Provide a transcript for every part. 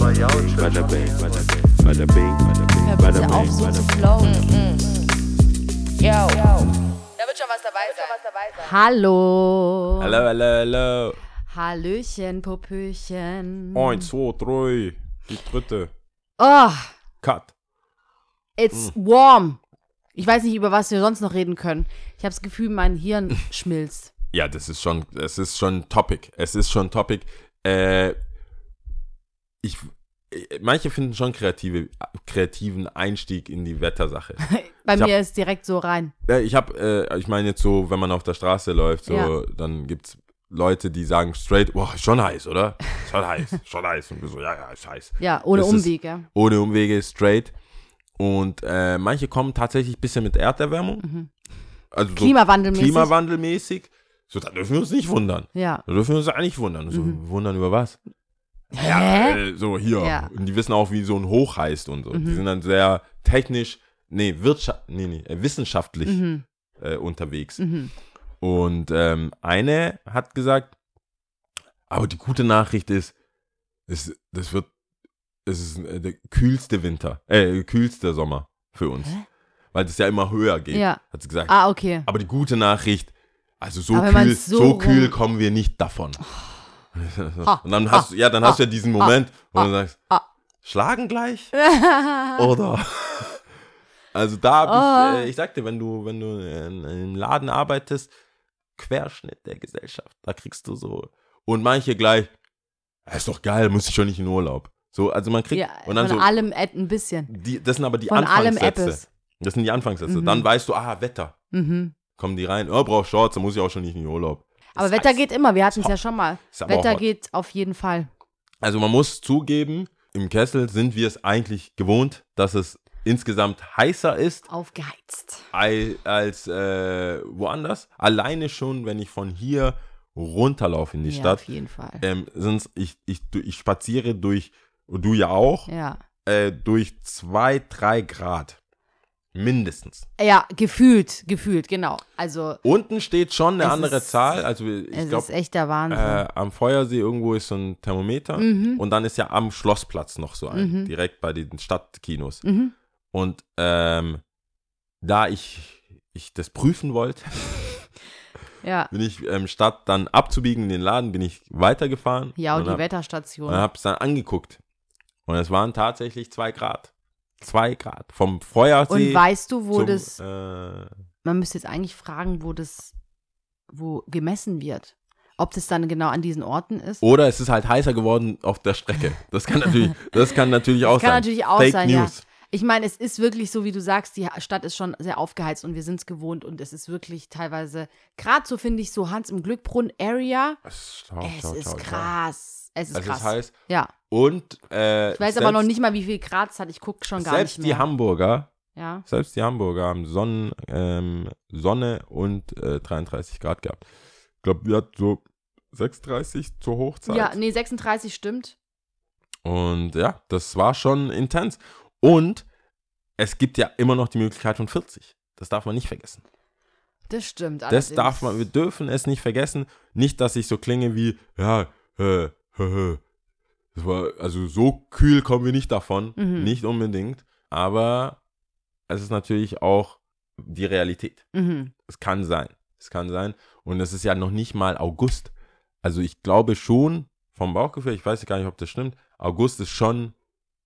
Bada bing, bada bing, bada bing, Hör bada bitte auf, bing, so bada zu bing. flowen. Yo. Da wird schon was dabei sein. Hallo. Hallo, hallo, hallo. Hallöchen, Popöchen. Eins, zwei, drei. Die dritte. Oh, Cut. it's warm. Ich weiß nicht, über was wir sonst noch reden können. Ich habe das Gefühl, mein Hirn schmilzt. Ja, das ist schon, es ist schon Topic. Es ist schon Topic. Äh, ich, äh, manche finden schon kreative, kreativen Einstieg in die Wettersache. Bei Ich mir hab- ist direkt so rein. Ich habe, äh, ich meine jetzt so, wenn man auf der Straße läuft, so, Ja. dann gibt's Leute, die sagen straight, boah, ist schon heiß, oder? Schon heiß, schon heiß. Und wir so, ja, ja, ist heiß. Ja, ohne Das ist- Umweg, ja. Ohne Umwege, straight. Und äh, manche kommen tatsächlich ein bisschen mit Erderwärmung. Mhm. Also so Klimawandelmäßig. klimawandelmäßig. So, da dürfen wir uns nicht wundern. Ja. Da dürfen wir uns eigentlich wundern. So, wundern über was? Ja, äh, so hier. Ja. Und die wissen auch, wie so ein Hoch heißt und so. Die Mhm. sind dann sehr technisch, nee, wirtschaft, nee, nee, äh, wissenschaftlich Mhm. äh, unterwegs. Mhm. Und ähm, eine hat gesagt, aber die gute Nachricht ist, es, das wird, es ist äh, der kühlste Winter, äh, kühlste Sommer für uns. Hä? Weil das ja immer höher geht, Ja. hat sie gesagt. Ah, okay. Aber die gute Nachricht, also so Aber kühl, so so, kühl kommen wir nicht davon. Ha, Und dann hast du, ja, dann hast du ja diesen Moment, wo du sagst, schlagen gleich? Oder? Also da hab Oh. ich, äh, ich sag dir, wenn du, wenn du in, im Laden arbeitest, Querschnitt der Gesellschaft, da kriegst du so. Und manche gleich, "Ja, ist doch geil, muss ich schon nicht in Urlaub. So, also man kriegt, ja, und dann von so, allem ein bisschen. die, das sind aber die Von Anfangssätze. Das sind die Anfangssätze. Mhm. Dann weißt du, ah, Wetter. Mhm. Kommen die rein, oh, brauch Shorts, dann muss ich auch schon nicht in den Urlaub. Aber Wetter heißt- geht immer, wir hatten es ja schon mal. Wetter geht auf jeden Fall. Also man muss zugeben, im Kessel sind wir es eigentlich gewohnt, dass es insgesamt heißer ist Aufgeheizt. als, als äh, woanders. Alleine schon, wenn ich von hier runterlaufe in die ja, Stadt, auf jeden Fall. ähm, sind's, ich, ich, ich spaziere durch, und du ja auch, Ja. äh, durch zwei, drei Grad. Mindestens. Ja, gefühlt, gefühlt, genau. Also, Unten steht schon eine andere ist- Zahl. Also es ich ist glaube, echt der Wahnsinn. äh, am Feuersee irgendwo ist so ein Thermometer. Mhm. Und dann ist ja am Schlossplatz noch so ein, Mhm. direkt bei den Stadtkinos. mhm. Und ähm, da ich, ich das prüfen wollte, Ja. bin ich ähm, statt dann abzubiegen in den Laden, bin ich weitergefahren. Ja, und und die hab, Wetterstation. und hab es dann angeguckt. Und es waren tatsächlich zwei Grad. Zwei Grad. Vom Feuersee Und weißt du, wo zum, das, äh, man müsste jetzt eigentlich fragen, wo das, wo gemessen wird. Ob das dann genau an diesen Orten ist. oder es ist halt heißer geworden auf der Strecke. Das kann natürlich, das kann natürlich auch kann sein. natürlich auch Fake sein, ja. News. Ich meine, es ist wirklich so, wie du sagst, die Stadt ist schon sehr aufgeheizt und wir sind es gewohnt und es ist wirklich teilweise, gerade so finde ich, so Hans im Glückbrunn Area, Schau, es schau, ist schau, Es ist Es krass. ist heiß. Ja. Und äh, Ich weiß aber noch nicht mal, wie viel Grad es hat. Ich gucke schon gar selbst nicht die mehr. Hamburger ja. Selbst die Hamburger haben Sonnen, ähm, Sonne und äh, 33 Grad gehabt. Ich glaube, wir hatten so 36 zur Hochzeit. ja, nee, 36 stimmt. Und ja, das war schon intens. Und es gibt ja immer noch die Möglichkeit von 40. Das darf man nicht vergessen. Das stimmt. Das darf man, wir dürfen es nicht vergessen. Nicht, dass ich so klinge wie, ja, äh, Das war, also so kühl kommen wir nicht davon. Mhm. Nicht unbedingt. Aber es ist natürlich auch die Realität. Mhm. Es kann sein. Es kann sein. Und es ist ja noch nicht mal August. Also ich glaube schon, vom Bauchgefühl, ich weiß gar nicht, ob das stimmt, August ist schon,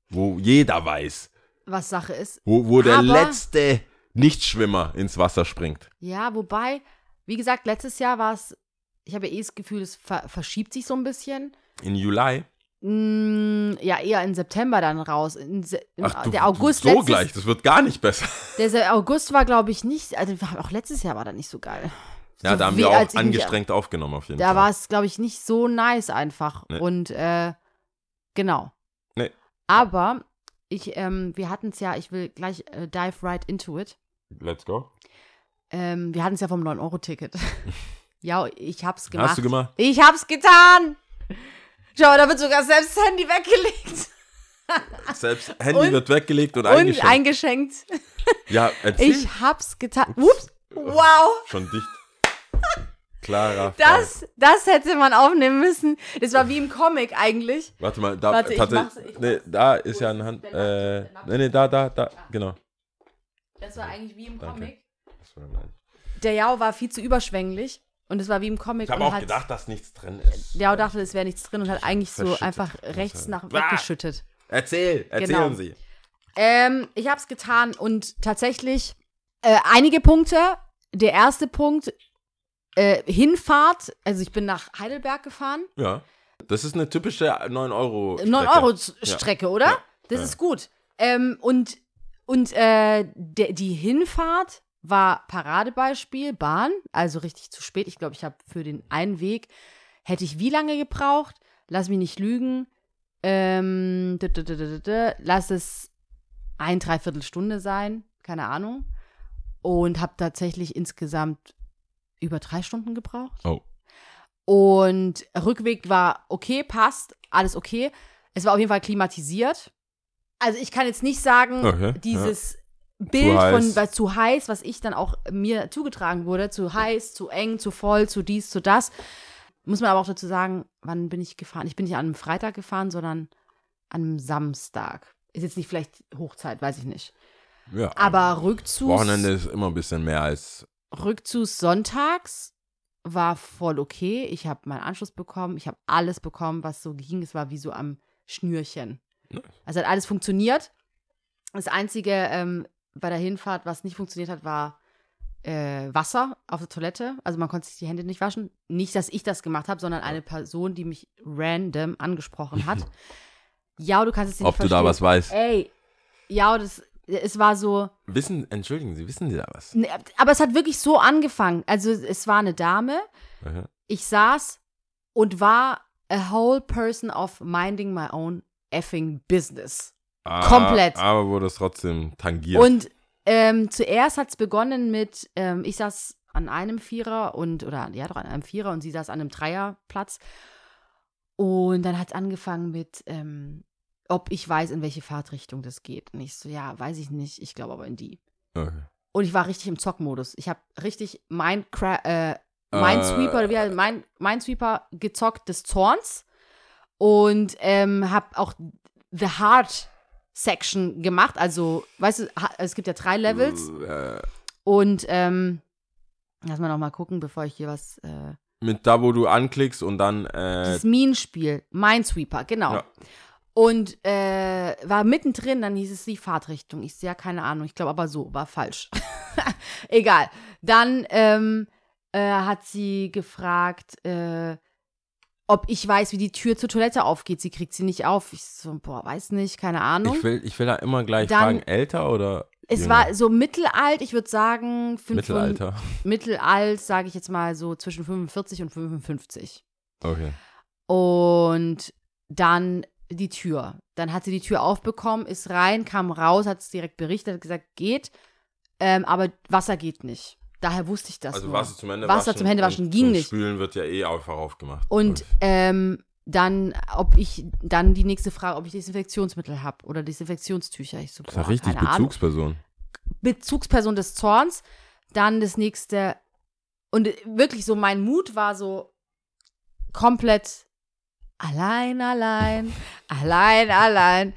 wo jeder weiß, Was Sache ist. wo, wo der letzte Nichtschwimmer ins Wasser springt. Ja, wobei, wie gesagt, letztes Jahr war es, ich habe ja eh das Gefühl, es ver verschiebt sich so ein bisschen. In Juli. Mm, ja, eher in September dann raus. In Se Ach, du, der August so letztes, gleich, das wird gar nicht besser. Der August war, glaube ich, nicht, also auch letztes Jahr war da nicht so geil. Ja, So da haben wir auch ich mich- angestrengt aufgenommen auf jeden Da Fall. war es, glaube ich, nicht so nice einfach. Nee. Und äh, genau. Nee. Aber ich, ähm, wir hatten es ja, ich will gleich äh, dive right into it. Let's go. Ähm, wir hatten es ja vom 9-Euro-Ticket. ja, ich hab's gemacht. Hast du gemacht? Ich hab's getan! Schau, da wird sogar selbst das Handy weggelegt. Selbst Handy Und- wird weggelegt und, Und eingeschenkt. eingeschenkt. ja, erzähl. Ich hab's getan. Ups. Wow. Schon dicht. Klarer Fall. Das, das hätte man aufnehmen müssen. Das war wie im Comic eigentlich. Warte mal, da, Warte, ich tatsächlich, nee, da ist ja ein Hand, äh, nee, nee, da, da, da, genau. Das war eigentlich wie im Danke. Comic. Das war mein- Der Yao war viel zu überschwänglich und es war wie im Comic. Ich habe und auch hat, gedacht, dass nichts drin ist. Der Yao dachte, es wäre nichts drin und hat eigentlich so einfach rechts nach Ah. weggeschüttet. Erzähl, erzählen Genau. Sie. Ähm, ich habe es getan und tatsächlich äh, einige Punkte. Der erste Punkt, äh, Hinfahrt. Also ich bin nach Heidelberg gefahren. Ja. Das ist eine typische 9 Euro. 9 Euro Strecke, oder? Ja. Das Ja. ist gut. Ähm, und und äh, der, die Hinfahrt war Paradebeispiel, Bahn, also richtig zu spät. Ich glaube, ich habe für den einen Weg, hätte ich wie lange gebraucht? Lass mich nicht lügen. Ähm, lass es ein, dreiviertel Stunde sein, keine Ahnung. Und habe tatsächlich insgesamt über drei Stunden gebraucht. Oh. Und Rückweg war okay, passt, alles okay. Es war auf jeden Fall klimatisiert. Also ich kann jetzt nicht sagen, Okay, dieses Bild von weil zu heiß, was ich dann auch mir zugetragen wurde, zu heiß, zu eng, zu voll, zu dies, zu das. Muss man aber auch dazu sagen, wann bin ich gefahren? Ich bin nicht an einem Freitag gefahren, sondern an einem Samstag. Ist jetzt nicht vielleicht Hochzeit, weiß ich nicht. Ja. Aber Rückzugs, Wochenende ist immer ein bisschen mehr als. Rückzugs sonntags war voll okay. Ich habe meinen Anschluss bekommen. Ich habe alles bekommen, was so ging. Es war wie so am Schnürchen. Also hat alles funktioniert. Das Einzige ähm, bei der Hinfahrt, was nicht funktioniert hat, war äh, Wasser auf der Toilette. Also man konnte sich die Hände nicht waschen. Nicht, dass ich das gemacht habe, sondern eine Person, die mich random angesprochen hat. ja, du kannst es nicht Ob du da verstehen. was weißt. Ey, ja, das, es war so, Wissen, entschuldigen Sie, wissen Sie da was? Ne, aber es hat wirklich so angefangen. Also es war eine Dame, Aha. ich saß und war a whole person of minding my own effing business. Ah, Komplett. Aber wurde es trotzdem tangiert. Und ähm, zuerst hat es begonnen mit, ähm, ich saß an einem Vierer und, oder ja doch an einem Vierer und sie saß an einem Dreierplatz. Und dann hat es angefangen mit, ähm, ob ich weiß, in welche Fahrtrichtung das geht. Und ich so, ja, weiß ich nicht, ich glaube aber in die. okay. Und ich war richtig im Zockmodus. Ich habe richtig mein äh, Minesweeper, Äh. wie heißt- mein, Minesweeper gezockt des Zorns und ähm, habe auch The Hard Section gemacht. Also, weißt du, es gibt ja drei Levels Äh, und ähm, lass mal noch mal gucken, bevor ich hier was. Äh, mit da, wo du anklickst und dann. Äh, das Minenspiel, Minesweeper, genau. Ja. Und äh, war mittendrin, dann hieß es die Fahrtrichtung. Ich sehe ja keine Ahnung, ich glaube aber so, war falsch. Egal. Dann ähm, äh, hat sie gefragt, äh, ob ich weiß, wie die Tür zur Toilette aufgeht. Sie kriegt sie nicht auf. Ich so, boah, weiß nicht, keine Ahnung. ich, will, ich will da immer gleich Dann- fragen, älter oder. es jünger? war so mittelalt, ich würde sagen, fünf- Mittelalter. mittelalt, sage ich jetzt mal so zwischen 45 und 55. Okay. Und dann die Tür. Dann hat sie die Tür aufbekommen, ist rein, kam raus, hat es direkt berichtet, hat gesagt, geht. Ähm, aber Wasser geht nicht. Daher wusste ich das. Also nur. Wasser zum Händewaschen. Wasser zum Händewaschen und ging nicht. Spülen wird ja eh einfach aufgemacht. Und ähm, dann, ob ich, dann die nächste Frage, ob ich Desinfektionsmittel habe oder Desinfektionstücher. Ich so, das ist boah, richtig keine Ahnung. Bezugsperson. Bezugsperson des Zorns. Dann das nächste. Und wirklich so, mein Mut war so komplett allein, allein, allein, allein.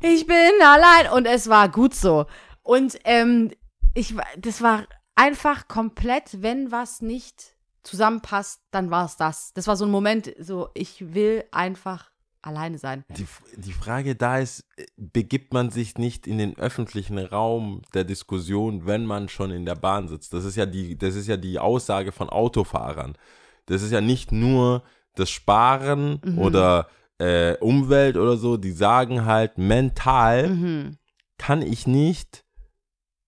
Ich bin allein. Und es war gut so. Und ähm, ich, war- das war einfach komplett, wenn was nicht zusammenpasst, dann war es das. Das war so ein Moment, so, ich will einfach alleine sein. Die, die Frage da ist, äh, begibt man sich nicht in den öffentlichen Raum der Diskussion, wenn man schon in der Bahn sitzt? Das ist ja die, das ist ja die Aussage von Autofahrern. Das ist ja nicht nur das Sparen Mhm. oder äh, Umwelt oder so, die sagen halt, mental Mhm. kann ich nicht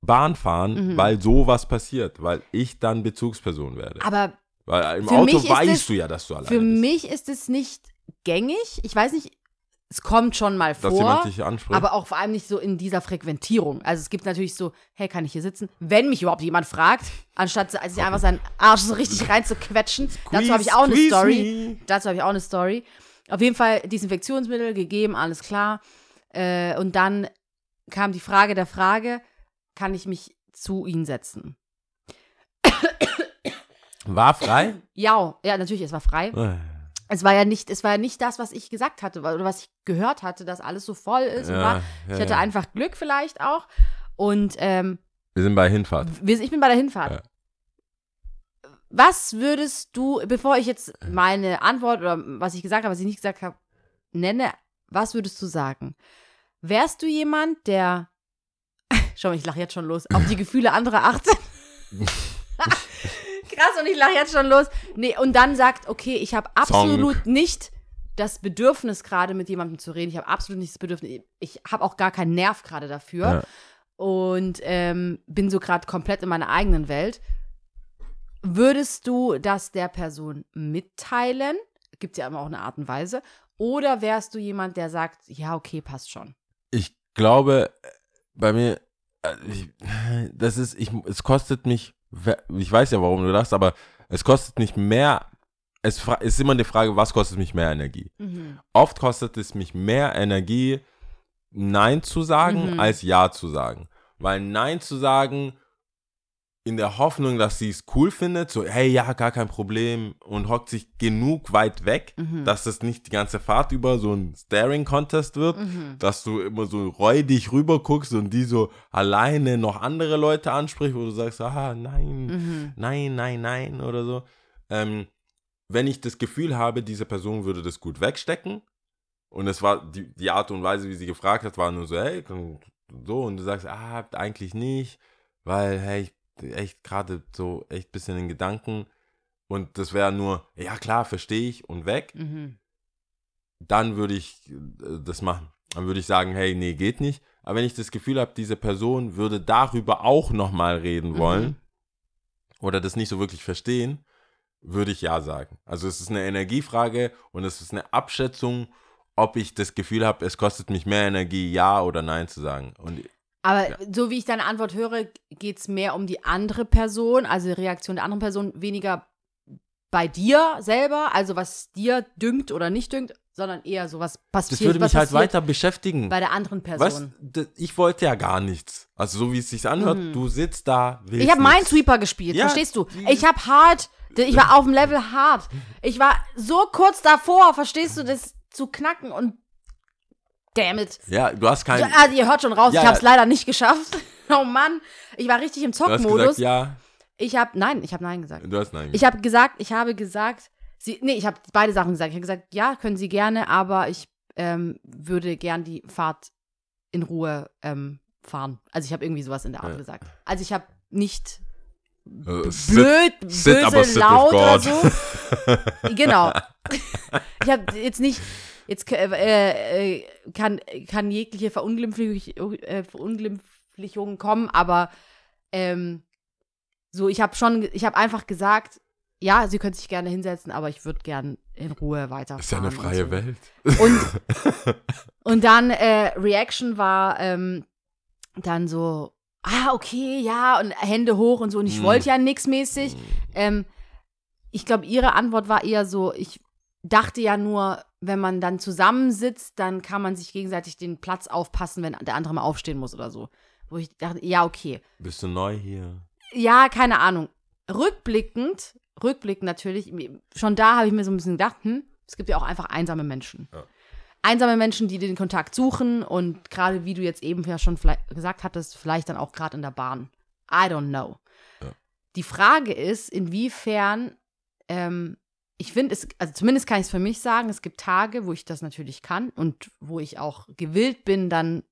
Bahn fahren, Mhm. weil sowas passiert, weil ich dann Bezugsperson werde. Aber weil im für Auto weißt es- du ja, dass du alleine Für bist. mich ist es nicht gängig. Ich weiß nicht, es kommt schon mal dass jemand vor, dich anspricht. aber auch vor allem nicht so in dieser Frequentierung. Also es gibt natürlich so, hey, kann ich hier sitzen? Wenn mich überhaupt jemand fragt, anstatt sich einfach seinen Arsch so richtig rein zu quetschen. Dazu habe ich auch eine Story. me. Dazu habe ich auch eine Story. Auf jeden Fall Desinfektionsmittel gegeben, alles klar. Äh, und dann kam die Frage der Frage, kann ich mich zu ihnen setzen? War frei? Ja, ja, natürlich, es war frei. Äh, Es war ja nicht, es war ja nicht das, was ich gesagt hatte oder was ich gehört hatte, dass alles so voll ist. Ja, war, ja, ich hatte ja. einfach Glück vielleicht auch. Und ähm, Wir sind bei Hinfahrt. wir, ich bin bei der Hinfahrt. Ja. Was würdest du, bevor ich jetzt meine Antwort oder was ich gesagt habe, was ich nicht gesagt habe, nenne, was würdest du sagen? Wärst du jemand, der, schau mal, ich lache jetzt schon los, auf die Gefühle anderer achtet? Krass, und ich lache jetzt schon los. Nee, und dann sagt, okay, ich habe absolut nicht das Bedürfnis, gerade mit jemandem zu reden. Ich habe absolut nicht das Bedürfnis. Ich habe auch gar keinen Nerv gerade dafür. Ja. Und ähm, bin so gerade komplett in meiner eigenen Welt. Würdest du das der Person mitteilen? Gibt ja immer auch eine Art und Weise. Oder wärst du jemand, der sagt, ja, okay, passt schon? Ich glaube, bei mir, das ist, ich, es kostet mich, ich weiß ja, warum du das, aber es kostet mich mehr, es ist immer die Frage, was kostet mich mehr Energie? Mhm. Oft kostet es mich mehr Energie, Nein zu sagen, Mhm. als Ja zu sagen. Weil Nein zu sagen, in der Hoffnung, dass sie es cool findet, so, hey, ja, gar kein Problem, und hockt sich genug weit weg, Mhm. dass es nicht die ganze Fahrt über so ein Staring-Contest wird, Mhm. dass du immer so räudig rüber guckst und die so alleine noch andere Leute anspricht, wo du sagst, ah, nein, Mhm. nein, nein, nein oder so. Ähm, wenn ich das Gefühl habe, diese Person würde das gut wegstecken und es war die, die Art und Weise, wie sie gefragt hat, war nur so, hey, und so und du sagst, ah, eigentlich nicht, weil, hey, ich echt gerade so echt bisschen in Gedanken und das wäre nur, ja klar, verstehe ich und weg, Mhm. dann würde ich äh, das machen. Dann würde ich sagen, hey, nee, geht nicht. Aber wenn ich das Gefühl habe, diese Person würde darüber auch nochmal reden wollen Mhm. oder das nicht so wirklich verstehen, würde ich ja sagen. Also es ist eine Energiefrage und es ist eine Abschätzung, ob ich das Gefühl habe, es kostet mich mehr Energie, ja oder nein zu sagen. Und Aber Ja. so wie ich deine Antwort höre, geht es mehr um die andere Person, also die Reaktion der anderen Person, weniger bei dir selber, also was dir dünkt oder nicht dünkt, sondern eher so was passiert. das würde mich halt weiter beschäftigen. bei der anderen? Person. D- Ich wollte ja gar nichts. Also so wie es sich anhört, Mhm. du sitzt da, willst Ich habe nichts. Minesweeper gespielt, Ja, verstehst du? Ich habe hart, ich war auf dem Level hart. Ich war so kurz davor, verstehst du, das zu knacken und damn it. Ja, du hast kein... Ja, also ihr hört schon raus, Ja, ich habe es ja. leider nicht geschafft. Oh Mann, ich war richtig im Zockmodus. gesagt, ja. Ich habe nein, ich habe nein gesagt. Du hast nein Ich habe gesagt, ich habe gesagt, sie, nee, ich habe beide Sachen gesagt. Ich habe gesagt, ja, können Sie gerne, aber ich ähm, würde gern die Fahrt in Ruhe ähm, fahren. Also ich habe irgendwie sowas in der Art Ja. gesagt. Also ich habe nicht Äh, blöd, sit, böse, sit laut oder so. genau. Ich habe jetzt nicht, jetzt äh, äh, kann, kann jegliche Verunglimpflich, äh, Verunglimpflichung kommen, aber ähm, so, ich habe schon, ich habe einfach gesagt, ja, sie können sich gerne hinsetzen, aber ich würde gern in Ruhe weiterfahren. ist ja eine und freie so. Welt. Und, und dann äh, Reaction war ähm, dann so, ah, okay, ja, und Hände hoch und so. Und ich Mm. wollte ja nix mäßig. Ähm, ich glaube, ihre Antwort war eher so, ich dachte ja nur, wenn man dann zusammensitzt, dann kann man sich gegenseitig den Platz aufpassen, wenn der andere mal aufstehen muss oder so. Wo ich dachte, ja, okay. Bist du neu hier? Ja, keine Ahnung. Rückblickend, rückblickend natürlich, schon da habe ich mir so ein bisschen gedacht, hm, es gibt ja auch einfach einsame Menschen. Ja. Einsame Menschen, die den Kontakt suchen und gerade wie du jetzt eben ja schon vielleicht gesagt hattest, vielleicht dann auch gerade in der Bahn. I don't know. Ja. Die Frage ist, inwiefern, ähm, ich finde es, also zumindest kann ich es für mich sagen, es gibt Tage, wo ich das natürlich kann und wo ich auch gewillt bin, dann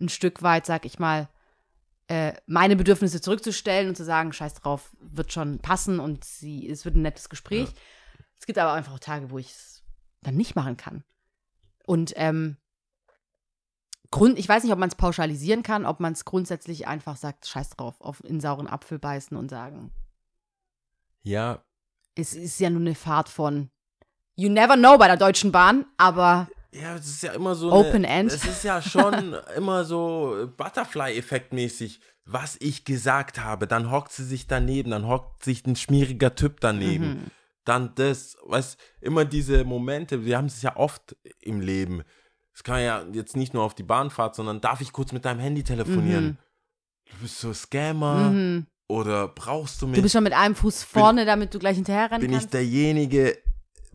ein Stück weit, sag ich mal, äh, meine Bedürfnisse zurückzustellen und zu sagen, scheiß drauf, wird schon passen und sie, es wird ein nettes Gespräch. Es gibt aber einfach auch Tage, wo ich es dann nicht machen kann. Und ähm, Grund, ich weiß nicht, ob man es pauschalisieren kann, ob man es grundsätzlich einfach sagt, scheiß drauf, auf in sauren Apfel beißen und sagen, Ja, es ist ja nur eine Fahrt von You never know bei der Deutschen Bahn, aber ja, es ist ja immer so Open eine, End. Es ist ja schon immer so Butterfly-Effekt-mäßig, was ich gesagt habe. Dann hockt sie sich daneben, dann hockt sich ein schmieriger Typ daneben. Mhm. Dann das, weißt immer diese Momente, wir haben es ja oft im Leben. Es kann ja jetzt nicht nur auf die Bahnfahrt, sondern darf ich kurz mit deinem Handy telefonieren? Mhm. Du bist so Scammer. Mhm. Oder brauchst du mich? Du bist schon mit einem Fuß vorne, damit du gleich hinterher rennen bin ich kannst. derjenige,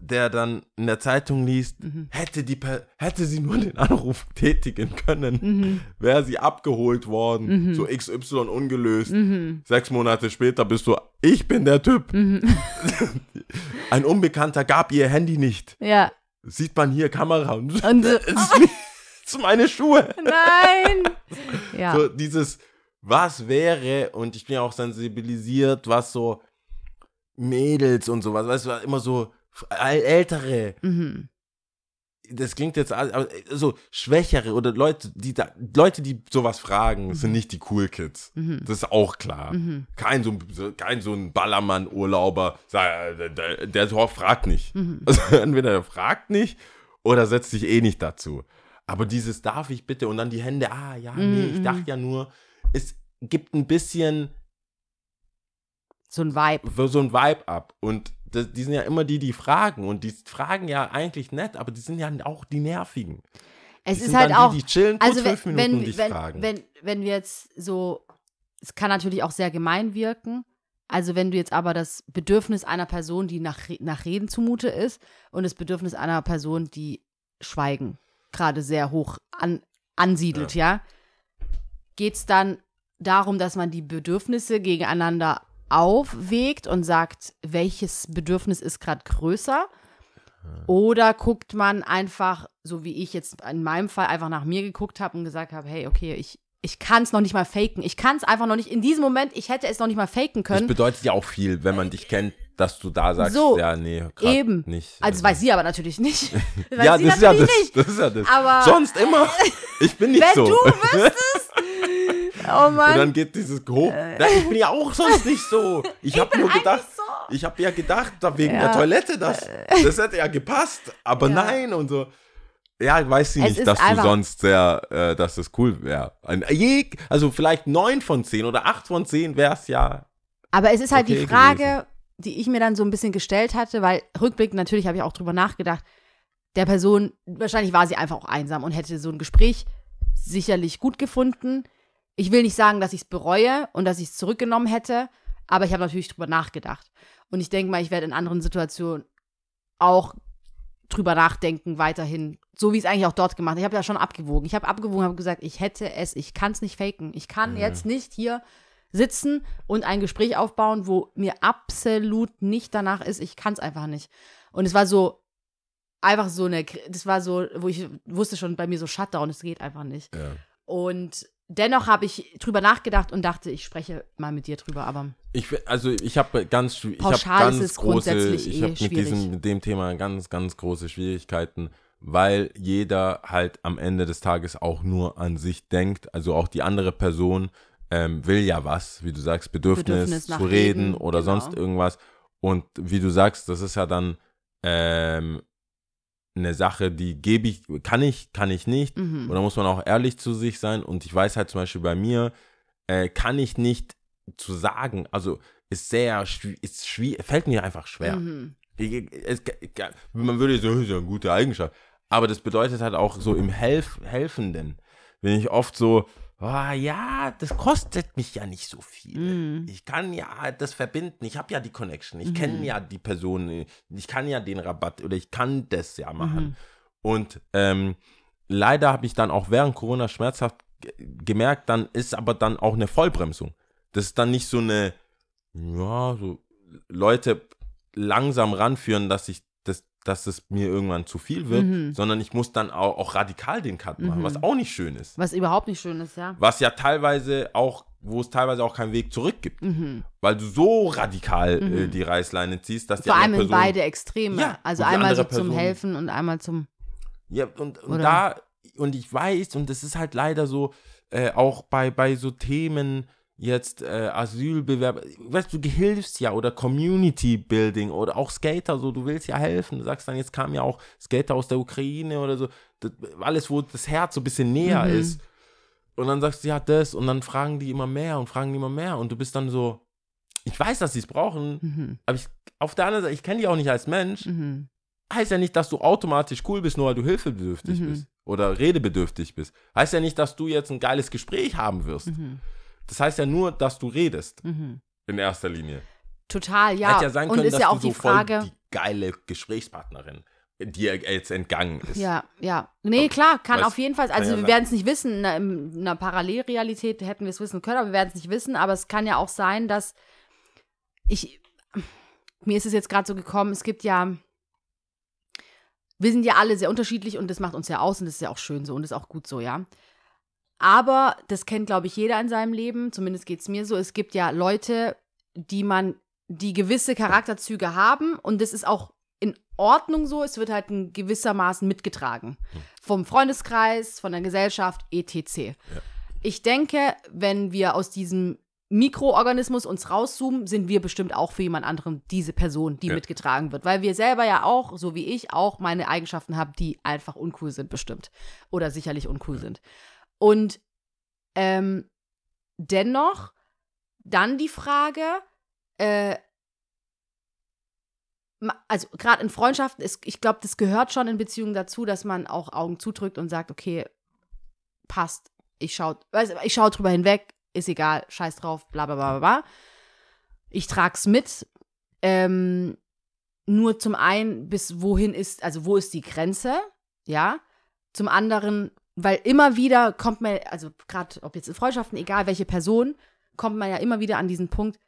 der dann in der Zeitung liest, Mhm. hätte, die, Per- hätte sie nur den Anruf tätigen können, Mhm. wäre sie abgeholt worden, so XY ungelöst. Mhm. Sechs Monate später bist du, ich bin der Typ. Mhm. Ein Unbekannter gab ihr Handy nicht. Ja. Sieht man hier Kamera und Und so, es ist, meine Schuhe. nein. Ja. So dieses, was wäre, und ich bin ja auch sensibilisiert, was so Mädels und sowas, weißt du, immer so äl- ältere, Mhm. das klingt jetzt aber so schwächere oder Leute, die da, Leute, die sowas fragen, sind nicht die Cool Kids. Mhm. Das ist auch klar. Mhm. Kein so, kein so ein Ballermann-Urlauber, sag, der, der, fragt nicht. Mhm. Also entweder er fragt nicht oder setzt sich eh nicht dazu. Aber dieses darf ich bitte und dann die Hände, ah ja, nee, ich Mhm. dachte ja nur, es gibt ein bisschen So ein Vibe. so ein Vibe ab. Und das, die sind ja immer die, die fragen. Und die fragen ja eigentlich nett, aber die sind ja auch die Nervigen. Es Die ist halt auch. Die, die chillen kurz Also wenn, Minuten und wenn, dich wenn, fragen. wenn, wenn wir jetzt so, es kann natürlich auch sehr gemein wirken. Also wenn du jetzt aber das Bedürfnis einer Person, die nach, nach Reden zumute ist, und das Bedürfnis einer Person, die Schweigen gerade sehr hoch an, ansiedelt, ja, geht es dann darum, dass man die Bedürfnisse gegeneinander aufwägt und sagt, welches Bedürfnis ist gerade größer? Oder guckt man einfach, so wie ich jetzt in meinem Fall einfach nach mir geguckt habe und gesagt habe, hey, okay, ich, ich kann es noch nicht mal faken. Ich kann es einfach noch nicht, in diesem Moment, ich hätte es noch nicht mal faken das können. bedeutet ja auch viel, wenn man dich kennt, dass du da sagst, So, ja, nee, Eben. nicht. Also das weiß sie aber natürlich nicht. Das ja, das ist ja das, das ist ja das. Aber- Sonst immer. Ich bin nicht Wenn so. du wüsstest. Oh Und Mann. dann geht dieses hoch. Ja, ich bin ja auch sonst nicht so. Ich habe nur gedacht, so. ich habe ja gedacht, da wegen Ja. der Toilette, das, das hätte ja gepasst. Aber Ja. nein und so. Ja, weiß sie Es nicht, dass du sonst sehr, äh, dass das cool wäre. Also vielleicht neun von zehn oder acht von zehn wäre es ja. Aber es ist halt okay die Frage, gewesen. die ich mir dann so ein bisschen gestellt hatte, weil rückblickend natürlich habe ich auch drüber nachgedacht, der Person, wahrscheinlich war sie einfach auch einsam und hätte so ein Gespräch sicherlich gut gefunden. Ich will nicht sagen, dass ich es bereue und dass ich es zurückgenommen hätte, aber ich habe natürlich drüber nachgedacht. Und ich denke mal, ich werde in anderen Situationen auch drüber nachdenken, weiterhin, so wie ich es eigentlich auch dort gemacht habe. Ich habe ja schon abgewogen. Ich habe abgewogen, habe gesagt, ich hätte es, ich kann es nicht faken. Ich kann Mhm. jetzt nicht hier sitzen und ein Gespräch aufbauen, wo mir absolut nicht danach ist. Ich kann es einfach nicht. Und es war so, einfach so eine, das war so, wo ich wusste schon bei mir so Shutdown, es geht einfach nicht. ja. Und dennoch habe ich drüber nachgedacht und dachte, ich spreche mal mit dir drüber, aber Ich, also ich habe ganz, ich ist ganz große, grundsätzlich ich eh habe mit schwierig. diesem, mit dem Thema ganz, ganz große Schwierigkeiten, weil jeder halt am Ende des Tages auch nur an sich denkt, also auch die andere Person ähm, will ja was, wie du sagst, Bedürfnis, Bedürfnis zu reden Reden, oder genau. sonst irgendwas und wie du sagst, das ist ja dann ähm, eine Sache, die gebe ich, kann ich, kann ich nicht, Mhm. oder muss man auch ehrlich zu sich sein? Und ich weiß halt zum Beispiel bei mir, äh, kann ich nicht zu sagen, also ist sehr, ist schwierig, fällt mir einfach schwer. Mhm. Ich, es, man würde so, ist ja eine gute Eigenschaft. Aber das bedeutet halt auch so im Helf, Helfenden, wenn ich oft so, ah ja, das kostet mich ja nicht so viel. Mhm. Ich kann ja das verbinden, ich habe ja die Connection, ich kenne ja die Person, ich kann ja den Rabatt oder ich kann das ja machen. Mhm. Und ähm, leider habe ich dann auch während Corona schmerzhaft ge- gemerkt, dann ist aber dann auch eine Vollbremsung. Das ist dann nicht so eine, ja, so Leute langsam ranführen, dass ich dass es mir irgendwann zu viel wird, Mhm. sondern ich muss dann auch, auch radikal den Cut machen, Mhm. was auch nicht schön ist. Was überhaupt nicht schön ist, ja. Was ja teilweise auch, wo es teilweise auch keinen Weg zurück gibt, Mhm. weil du so radikal äh, Mhm. die Reißleine ziehst, dass die Vor allem andere in Person, beide Extreme. Ja, also einmal so andere zum Person- Helfen und einmal zum. Ja, und, und da, und ich weiß, und das ist halt leider so, äh, auch bei, bei so Themen jetzt äh, Asylbewerber, weißt du, du hilfst ja oder Community Building oder auch Skater, so, du willst ja helfen. Du sagst dann, jetzt kamen ja auch Skater aus der Ukraine oder so, das, alles, wo das Herz so ein bisschen näher Mhm. ist. Und dann sagst du, ja, das, und dann fragen die immer mehr und fragen die immer mehr und du bist dann so, ich weiß, dass sie es brauchen, Mhm. aber ich, auf der anderen Seite, ich kenne die auch nicht als Mensch Mhm. heißt ja nicht, dass du automatisch cool bist, nur weil du hilfebedürftig Mhm. bist oder redebedürftig bist. Heißt ja nicht, dass du jetzt ein geiles Gespräch haben wirst. Das heißt ja nur, dass du redest. Mhm. In erster Linie. Total, ja. Hätte ja sein und können, ist dass ja du auch so die voll Frage. die geile Gesprächspartnerin, die jetzt entgangen ist. Ja, ja. Nee, klar, kann auf jeden Fall. Also, ja wir werden es nicht wissen. In einer, in einer Parallelrealität hätten wir es wissen können, aber wir werden es nicht wissen. Aber es kann ja auch sein, dass ich. Mir ist es jetzt gerade so gekommen, es gibt ja. Wir sind ja alle sehr unterschiedlich und das macht uns ja aus und das ist ja auch schön so und das ist auch gut so, ja. Aber das kennt, glaube ich, jeder in seinem Leben, zumindest geht es mir so. Es gibt ja Leute, die man, die gewisse Charakterzüge haben und das ist auch in Ordnung so. Es wird halt in gewissermaßen mitgetragen. Vom Freundeskreis, von der Gesellschaft, etc. Ich denke, wenn wir aus diesem Mikroorganismus uns rauszoomen, sind wir bestimmt auch für jemand anderem diese Person, die Ja. mitgetragen wird. Weil wir selber ja auch, so wie ich, auch meine Eigenschaften haben, die einfach uncool sind, bestimmt. Oder sicherlich uncool sind. Und ähm, dennoch dann die Frage, äh, also gerade in Freundschaften, ist, ich glaube, das gehört schon in Beziehungen dazu, dass man auch Augen zudrückt und sagt, okay, passt, ich schau, weiß, ich schau drüber hinweg, ist egal, scheiß drauf, bla bla bla bla. Ich trag's mit. Ähm, nur zum einen, bis wohin ist, also wo ist die Grenze, ja? Zum anderen, weil immer wieder kommt man, also gerade ob jetzt in Freundschaften, egal welche Person, kommt man ja immer wieder an diesen Punkt,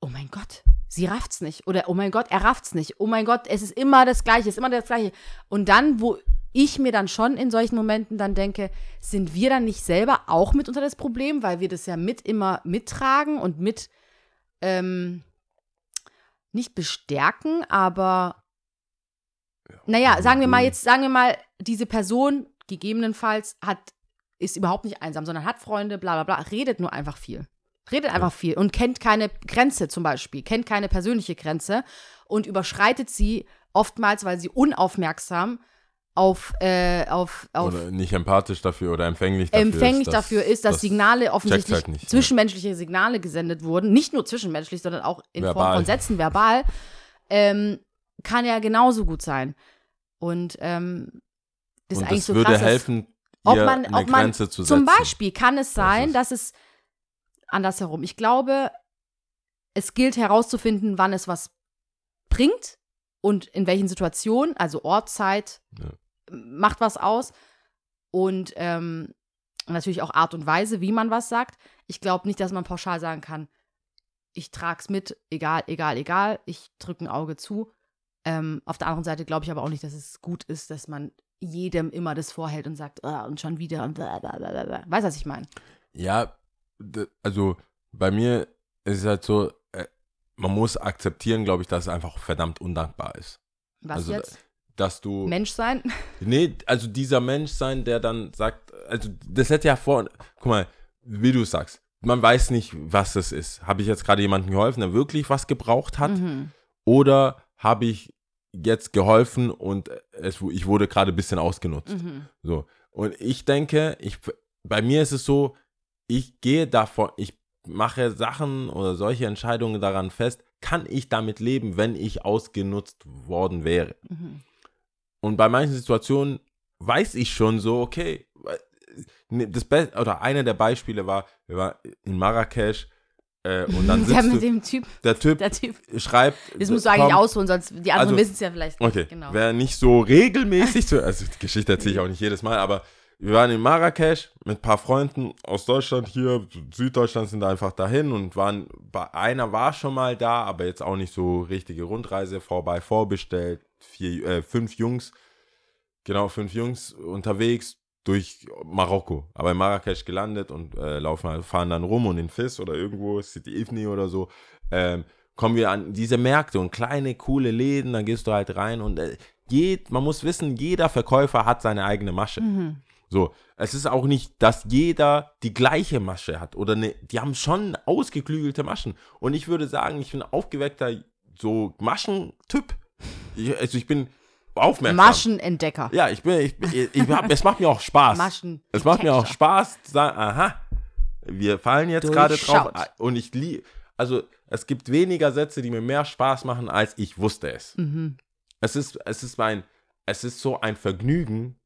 oh mein Gott, sie rafft's nicht. Oder oh mein Gott, er rafft's nicht. Oh mein Gott, es ist immer das Gleiche, es ist immer das Gleiche. Und dann, wo ich mir dann schon in solchen Momenten dann denke, sind wir dann nicht selber auch mit unter das Problem, weil wir das ja mit immer mittragen und mit ähm, nicht bestärken, aber naja, sagen wir mal jetzt, sagen wir mal, diese Person gegebenenfalls hat, ist überhaupt nicht einsam, sondern hat Freunde, bla bla bla, redet nur einfach viel. Redet einfach viel und kennt keine Grenze zum Beispiel, kennt keine persönliche Grenze und überschreitet sie oftmals, weil sie unaufmerksam auf, äh, auf, auf Oder nicht empathisch dafür oder empfänglich dafür empfänglich ist. dafür ist, dass das Signale checkt's offensichtlich, halt nicht, ja. zwischenmenschliche Signale gesendet wurden, nicht nur zwischenmenschlich, sondern auch in Form Verbal. von Sätzen, verbal, ähm, kann ja genauso gut sein. Und ähm, das Und ist eigentlich das so würde krass, helfen, ob ihr man, eine ob man Grenze zu setzen. zum Beispiel kann es sein, ist- dass es andersherum. Ich glaube, es gilt herauszufinden, wann es was bringt und in welchen Situationen, also Ort, Zeit, Ja. macht was aus und ähm, natürlich auch Art und Weise, wie man was sagt. Ich glaube nicht, dass man pauschal sagen kann, ich trag's mit, egal, egal, egal, ich drücke ein Auge zu. Ähm, auf der anderen Seite glaube ich aber auch nicht, dass es gut ist, dass man jedem immer das vorhält und sagt, ah, und schon wieder und bla, bla, bla, bla, bla. Weißt du, was ich meine? Ja, also bei mir ist es halt so, äh, man muss akzeptieren, glaube ich, dass es einfach verdammt undankbar ist. Was Also, jetzt? Dass du. Mensch sein? Nee, also dieser Mensch sein, der dann sagt, also das hätte ja vor, guck mal, wie du sagst, man weiß nicht, was es ist. Habe ich jetzt gerade jemandem geholfen, der wirklich was gebraucht hat? Mhm. Oder habe ich jetzt geholfen und es, ich wurde gerade ein bisschen ausgenutzt? Mhm. So. Und ich denke, ich, bei mir ist es so, ich gehe davon, ich mache Sachen oder solche Entscheidungen daran fest, kann ich damit leben, wenn ich ausgenutzt worden wäre? Mhm. Und bei manchen Situationen weiß ich schon so, okay, ne, das Be oder eine der Beispiele war, wir waren in Marrakesch äh, und dann Der sitzt mit du, dem Typ, der Typ der Typ. schreibt. Das musst du eigentlich komm, ausholen, sonst die anderen Also- wissen es ja vielleicht. nicht. Okay, Genau. wer nicht so regelmäßig zu, also die Geschichte erzähle ich auch nicht jedes Mal, aber wir waren in Marrakesch mit ein paar Freunden aus Deutschland hier, Süddeutschland sind einfach dahin und waren, bei einer war schon mal da, aber jetzt auch nicht so richtige Rundreise vorbei, vorbestellt, vier, äh, fünf Jungs, genau, fünf Jungs unterwegs durch Marokko, aber in Marrakesch gelandet und äh, laufen, halt- fahren dann rum und in Fis oder irgendwo, City Ifni oder so, ähm, kommen wir an diese Märkte und kleine, coole Läden, dann gehst du halt rein und äh, jed, man muss wissen, jeder Verkäufer hat seine eigene Masche. Mhm. So, es ist auch nicht, dass jeder die gleiche Masche hat oder ne, die haben schon ausgeklügelte Maschen. Und ich würde sagen, ich bin aufgeweckter so Maschentyp. Ich, also ich bin aufmerksam. Maschenentdecker. Ja, ich bin, ich, ich, ich hab, es macht mir auch Spaß. Maschen. Es macht mir auch Spaß zu sagen, aha, wir fallen jetzt gerade drauf. Durchschaut. Und ich liebe, also es gibt weniger Sätze, die mir mehr Spaß machen, als ich wusste es. Mhm. Es ist, es ist mein, es ist so ein Vergnügen.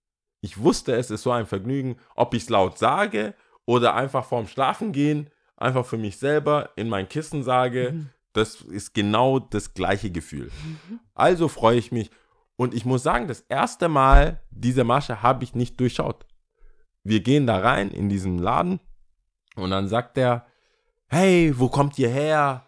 Ich wusste es ist so ein Vergnügen, ob ich es laut sage oder einfach vorm Schlafen gehen einfach für mich selber in mein Kissen sage, Mhm. das ist genau das gleiche Gefühl. Also freue ich mich. Und ich muss sagen, das erste Mal diese Masche habe ich nicht durchschaut. Wir gehen da rein in diesen Laden und dann sagt er, hey, wo kommt ihr her?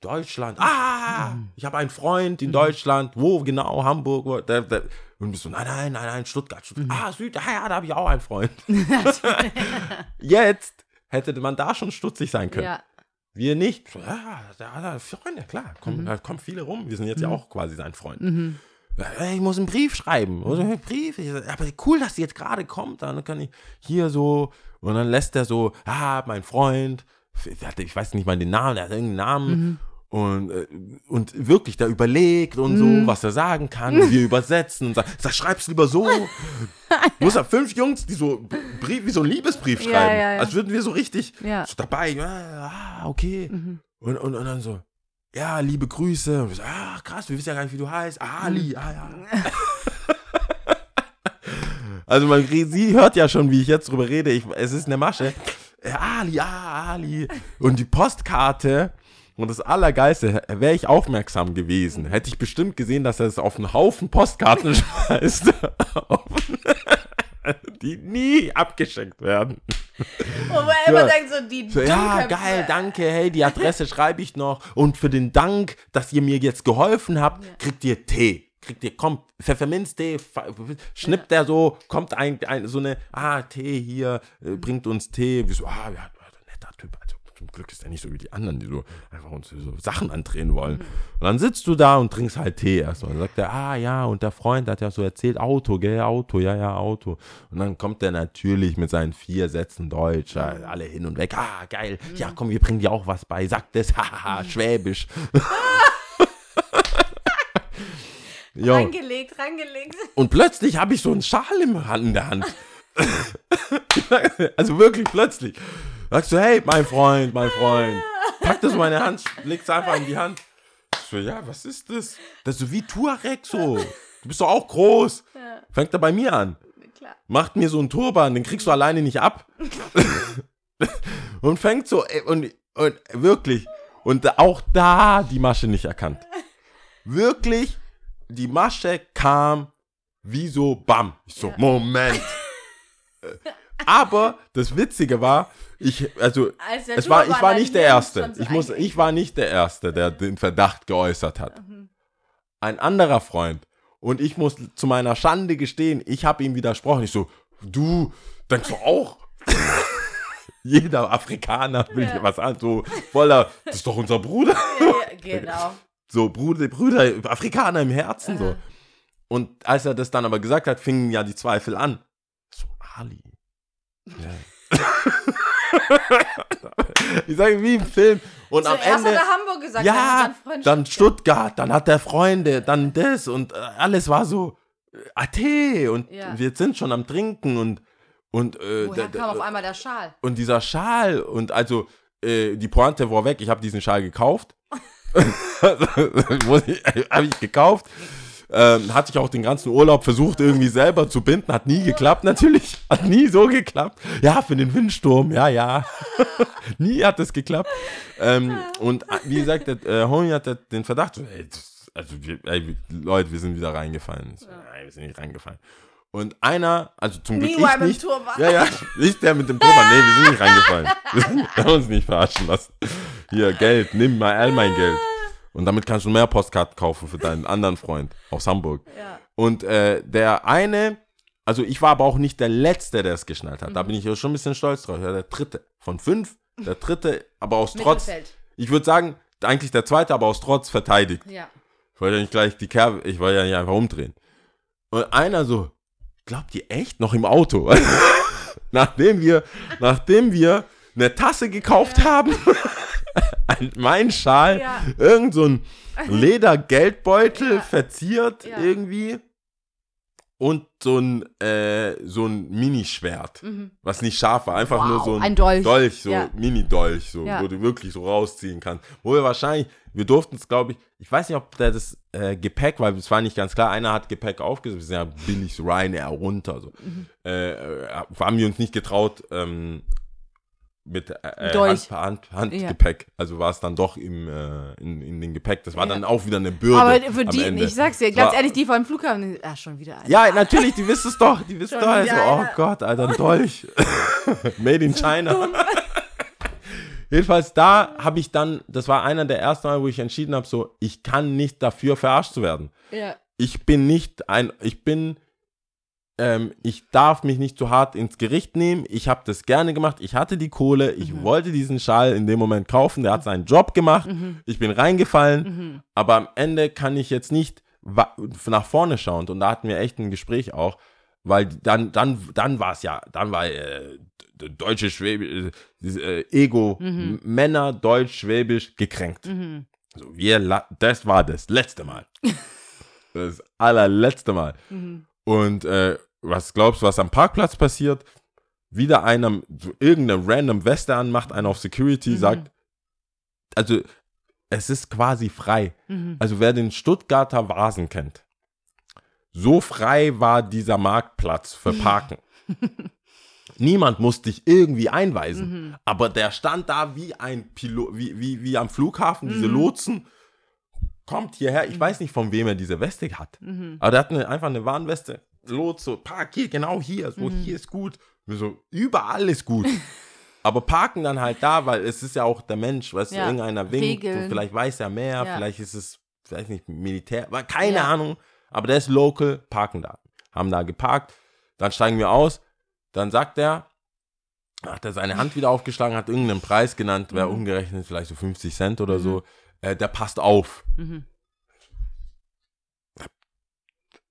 Deutschland. Ah, ich habe einen Freund in Deutschland. Wo genau? Hamburg. Wo, da, da. Und bist so, nein, nein, nein, nein, Stuttgart. Stuttgart. Ah, Süd, ah, ja, da habe ich auch einen Freund. Jetzt hätte man da schon stutzig sein können. Ja. Wir nicht. Ja, da hat er Freunde, klar. Kommen, Da kommen viele rum. Wir sind jetzt ja auch quasi sein Freund. Mhm. Ja, Ich muss einen Brief schreiben. Oder einen Brief. Ich sag, Aber cool, dass die jetzt gerade kommt. Dann kann ich hier so. Und dann lässt er so, ah, mein Freund. Ich weiß nicht mal den Namen, der hat irgendeinen Namen. Und, äh, und wirklich da überlegt und so, was er sagen kann. Und wir übersetzen und sagen, sag, schreib's lieber so. Hast ja fünf Jungs, die so Brief, wie so einen Liebesbrief Ja, schreiben. ja, ja. Als würden wir so richtig Ja. Mhm. so dabei. ja, Ah, okay. Und, und, und dann so, ja, liebe Grüße. Und wir so, ah, krass, wir wissen ja gar nicht, wie du heißt. Ah, Ali, ah, ja. also man, sie hört ja schon, wie ich jetzt drüber rede. Ich, es ist eine Masche. Äh, Ali, ah, Ali. Und die Postkarte. Und das Allergeilste, wäre ich aufmerksam gewesen, hätte ich bestimmt gesehen, dass er es auf einen Haufen Postkarten schmeißt, die nie abgeschickt werden. Wo man immer Ja. denkt, so die So, ja, geil, danke, hey, die Adresse schreibe ich noch. Und für den Dank, dass ihr mir jetzt geholfen habt, kriegt ihr Tee. Kriegt ihr, kommt, Pfefferminztee, schnippt der so, kommt ein, ein, so eine, ah, Tee hier, äh, bringt uns Tee. Wir so, ah, ja, netter Typ. Also, zum Glück ist er nicht so wie die anderen, die so einfach uns so Sachen andrehen wollen. Und dann sitzt du da und trinkst halt Tee erstmal. Dann sagt er, ah, ja, und der Freund hat ja so erzählt, Auto, gell, Auto, ja, ja, Auto. Und dann kommt er natürlich mit seinen vier Sätzen Deutsch, alle hin und weg. Ah, geil. Ja, komm, wir bringen dir auch was bei. Sagt es, hahaha, Schwäbisch. Jo. Reingelegt, reingelegt. Und plötzlich habe ich so einen Schal in der Hand. also wirklich plötzlich. Sagst du, hey, mein Freund, mein Freund. Pack das in meine Hand, legst einfach in die Hand. Ich so, ja, was ist das? Das ist so wie Tuareg so. Du bist doch auch groß. Fängt er bei mir an. Klar. Macht mir so einen Turban, den kriegst du alleine nicht ab. und fängt so, und, und wirklich. Und auch da die Masche nicht erkannt. Wirklich, die Masche kam wie so Bam. Ich so, Moment. Äh, Aber das Witzige war, ich, also, Als der es war, ich war nicht der Erste. Ich, muss, ich war nicht der Erste, der den Verdacht geäußert hat. Mhm. Ein anderer Freund. Und ich muss zu meiner Schande gestehen, ich habe ihm widersprochen. Ich so, du, denkst du auch? Jeder Afrikaner will dir was an, so voller, das ist doch unser Bruder. Ja, genau. So, Bruder, Brüder, Afrikaner im Herzen, so. Und als er das dann aber gesagt hat, fingen ja die Zweifel an. Ja. ich sage, wie im Film. Und am Zuerst Ende. hat er Hamburg gesagt, Ja, dann, dann Stuttgart, dann hat er Freunde, dann das und äh, alles war so äh, AT und Ja. wir sind schon am Trinken und und äh, Woher da- kam auf da- einmal der Schal? und dieser Schal und also äh, die Pointe war weg, ich habe diesen Schal gekauft. habe ich gekauft. Ähm, hatte ich auch den ganzen Urlaub versucht, irgendwie selber zu binden. Hat nie geklappt, natürlich. Hat nie so geklappt. Ja, für den Windsturm, ja, ja. nie hat es geklappt. Ähm, und äh, wie gesagt, der äh, Homie hatte den Verdacht, ey, also ey, Leute, wir sind wieder reingefallen. So, ey, wir sind nicht reingefallen. Und einer, also zum Glück Meanwhile ich mit nicht. Turban. Ja, ja, nicht der mit dem Turban. Nee, wir sind nicht reingefallen. Wir haben uns nicht verarschen lassen. Hier, Geld, nimm mal all mein Geld. Und damit kannst du mehr Postkarten kaufen für deinen anderen Freund aus Hamburg. Ja. Und äh, der eine, also ich war aber auch nicht der Letzte, der es geschnallt hat. Da bin ich ja schon ein bisschen stolz drauf. Ja, der Dritte von fünf. Der Dritte, aber aus Trotz. Ich würde sagen, eigentlich der Zweite, aber aus Trotz verteidigt. Ja. Ich wollte ja nicht gleich die Kerbe, ich wollte ja nicht einfach umdrehen. Und einer so, glaubt ihr echt noch im Auto? nachdem wir, nachdem wir eine Tasse gekauft haben, ein, mein Schal, Ja. irgend so ein Ledergeldbeutel Ja. verziert Ja. irgendwie und so ein, äh, so ein Minischwert, was nicht scharf war, einfach Mhm. Wow, nur so ein, ein Dolch. so Ja. Mini-Dolch, so, Ja. wo du wirklich so rausziehen kannst. Wo wir wahrscheinlich, wir durften es, glaube ich, ich weiß nicht, ob der das äh, Gepäck, weil es war nicht ganz klar, einer hat Gepäck aufgesetzt, wir sind ja billig so Ryanair runter, so. Mhm. Äh, äh, haben wir uns nicht getraut, ähm, mit äh, Dolch. Hand, Hand, Handgepäck. Also war es dann doch im, äh, in, in den Gepäck. Das war dann auch wieder eine Bürde. Aber für die, ich sag's dir, ganz war- ehrlich, die vor dem Flughafen, ah, schon wieder ein. Ja, natürlich, die wissen es doch. Die wissen doch. Also, oh. Gott, Alter, ein Dolch. Made in China. Jedenfalls da habe ich dann, das war einer der ersten Mal, wo ich entschieden habe, so, ich kann nicht dafür verarscht zu werden. Ja. Ich bin nicht ein, ich bin, ähm, ich darf mich nicht zu hart ins Gericht nehmen. Ich habe das gerne gemacht. Ich hatte die Kohle. Ich Mhm. wollte diesen Schal in dem Moment kaufen. Der hat seinen Job gemacht. Mhm. Ich bin reingefallen. Aber am Ende kann ich jetzt nicht nach vorne schauen. Und da hatten wir echt ein Gespräch auch. Weil dann, dann, dann war es ja, dann war äh, deutsche Schwäbisch, äh, Ego, M- Männer, Deutsch, Schwäbisch gekränkt. Mhm. So, wir, das war das letzte Mal. das allerletzte Mal. Mhm. Und äh, was glaubst du, was am Parkplatz passiert? Wieder einer, so irgendeine random Weste an, macht einen auf Security, Mhm. sagt, also es ist quasi frei. Mhm. Also wer den Stuttgarter Vasen kennt, so frei war dieser Marktplatz für Parken. Niemand musste dich irgendwie einweisen, Mhm. aber der stand da wie ein Pilot, wie, wie, wie am Flughafen, diese Mhm. Lotsen, kommt hierher, ich weiß nicht, von wem er diese Weste hat, Mhm. aber der hat eine, einfach eine Warnweste, Lot, so, park hier, genau hier, so, Mhm. hier ist gut, Wir so, überall ist gut. Aber parken dann halt da, weil es ist ja auch der Mensch, weißt du, Ja, irgendeiner winkt, und vielleicht weiß er mehr, Ja. vielleicht ist es, vielleicht nicht Militär, keine Ja. Ahnung. Aber der ist local, parken da. Haben da geparkt, dann steigen wir aus, dann sagt er, hat er seine Hand wieder aufgeschlagen, hat irgendeinen Preis genannt, wäre Mhm. umgerechnet vielleicht so 50 Cent oder so, äh, der passt auf. Mhm.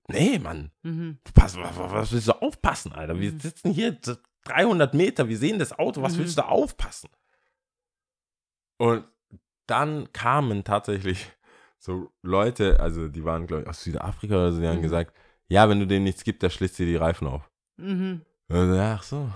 Nee, Mann, Mhm. pass, was, was willst du aufpassen, Alter? Wir Mhm. sitzen hier 300 Meter, wir sehen das Auto, was Mhm. willst du aufpassen? Und dann kamen tatsächlich so Leute, also die waren, glaube ich, aus Südafrika oder so, die haben Mhm. gesagt, ja, wenn du dem nichts gibst, der schlitzt dir die Reifen auf. Mhm. Und, ach so.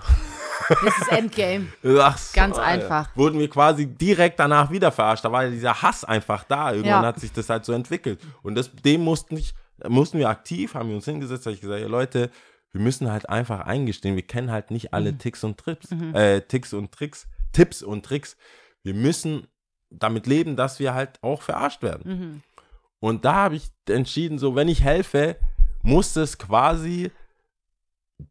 Das ist Endgame. Ach so, Ganz Alter. einfach. Wurden wir quasi direkt danach wieder verarscht. Da war ja dieser Hass einfach da. Irgendwann Ja. hat sich das halt so entwickelt. Und das, dem mussten, ich, mussten wir aktiv, haben wir uns hingesetzt, habe ich gesagt, ja, Leute, wir müssen halt einfach eingestehen, wir kennen halt nicht alle Mhm. Ticks und Trips, Mhm. äh, Ticks und Tricks, Tipps und Tricks. Wir müssen damit leben, dass wir halt auch verarscht werden. Mhm. Und da habe ich entschieden, so, wenn ich helfe, muss es quasi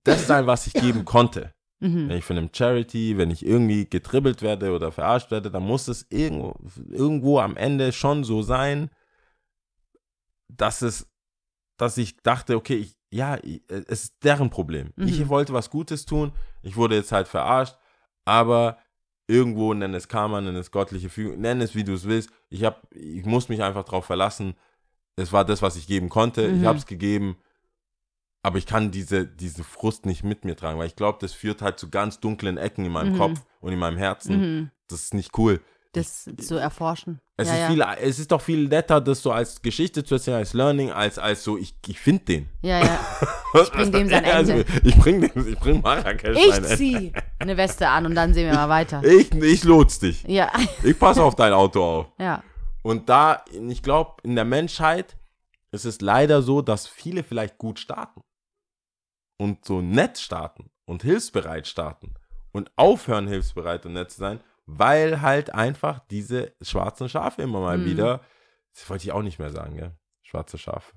das sein, was ich geben konnte. Mhm. Wenn ich von einem Charity, wenn ich irgendwie getribbelt werde oder verarscht werde, dann muss es irgendwo, irgendwo am Ende schon so sein, dass es, dass ich dachte, okay, ich, ja, ich, es ist deren Problem. Mhm. Ich wollte was Gutes tun, ich wurde jetzt halt verarscht, aber irgendwo nenn es Karma, nenn es göttliche Fügung, nenn es wie du es willst. Ich hab, ich muss mich einfach darauf verlassen. Es war das, was ich geben konnte. Mhm. Ich habe es gegeben. Aber ich kann diese, diese Frust nicht mit mir tragen, weil ich glaube, das führt halt zu ganz dunklen Ecken in meinem Mhm. Kopf und in meinem Herzen. Mhm. Das ist nicht cool. Das zu erforschen. Es, ja, ist ja. Viel, es ist doch viel netter, das so als Geschichte zu erzählen, als Learning, als, als so, ich, ich finde den. ja, ja. Ich bring dem sein Ende. ich bring dem, ich bring Marrakesch Ich sein zieh eine Weste an und dann sehen wir mal weiter. Ich, ich lotse dich. Ja, Ich passe auf dein Auto auf. ja. Und da, ich glaube, in der Menschheit ist es leider so, dass viele vielleicht gut starten und so nett starten und hilfsbereit starten und aufhören, hilfsbereit und nett zu sein, weil halt einfach diese schwarzen Schafe immer mal Mhm. wieder, das wollte ich auch nicht mehr sagen, gell? Schwarze Schafe.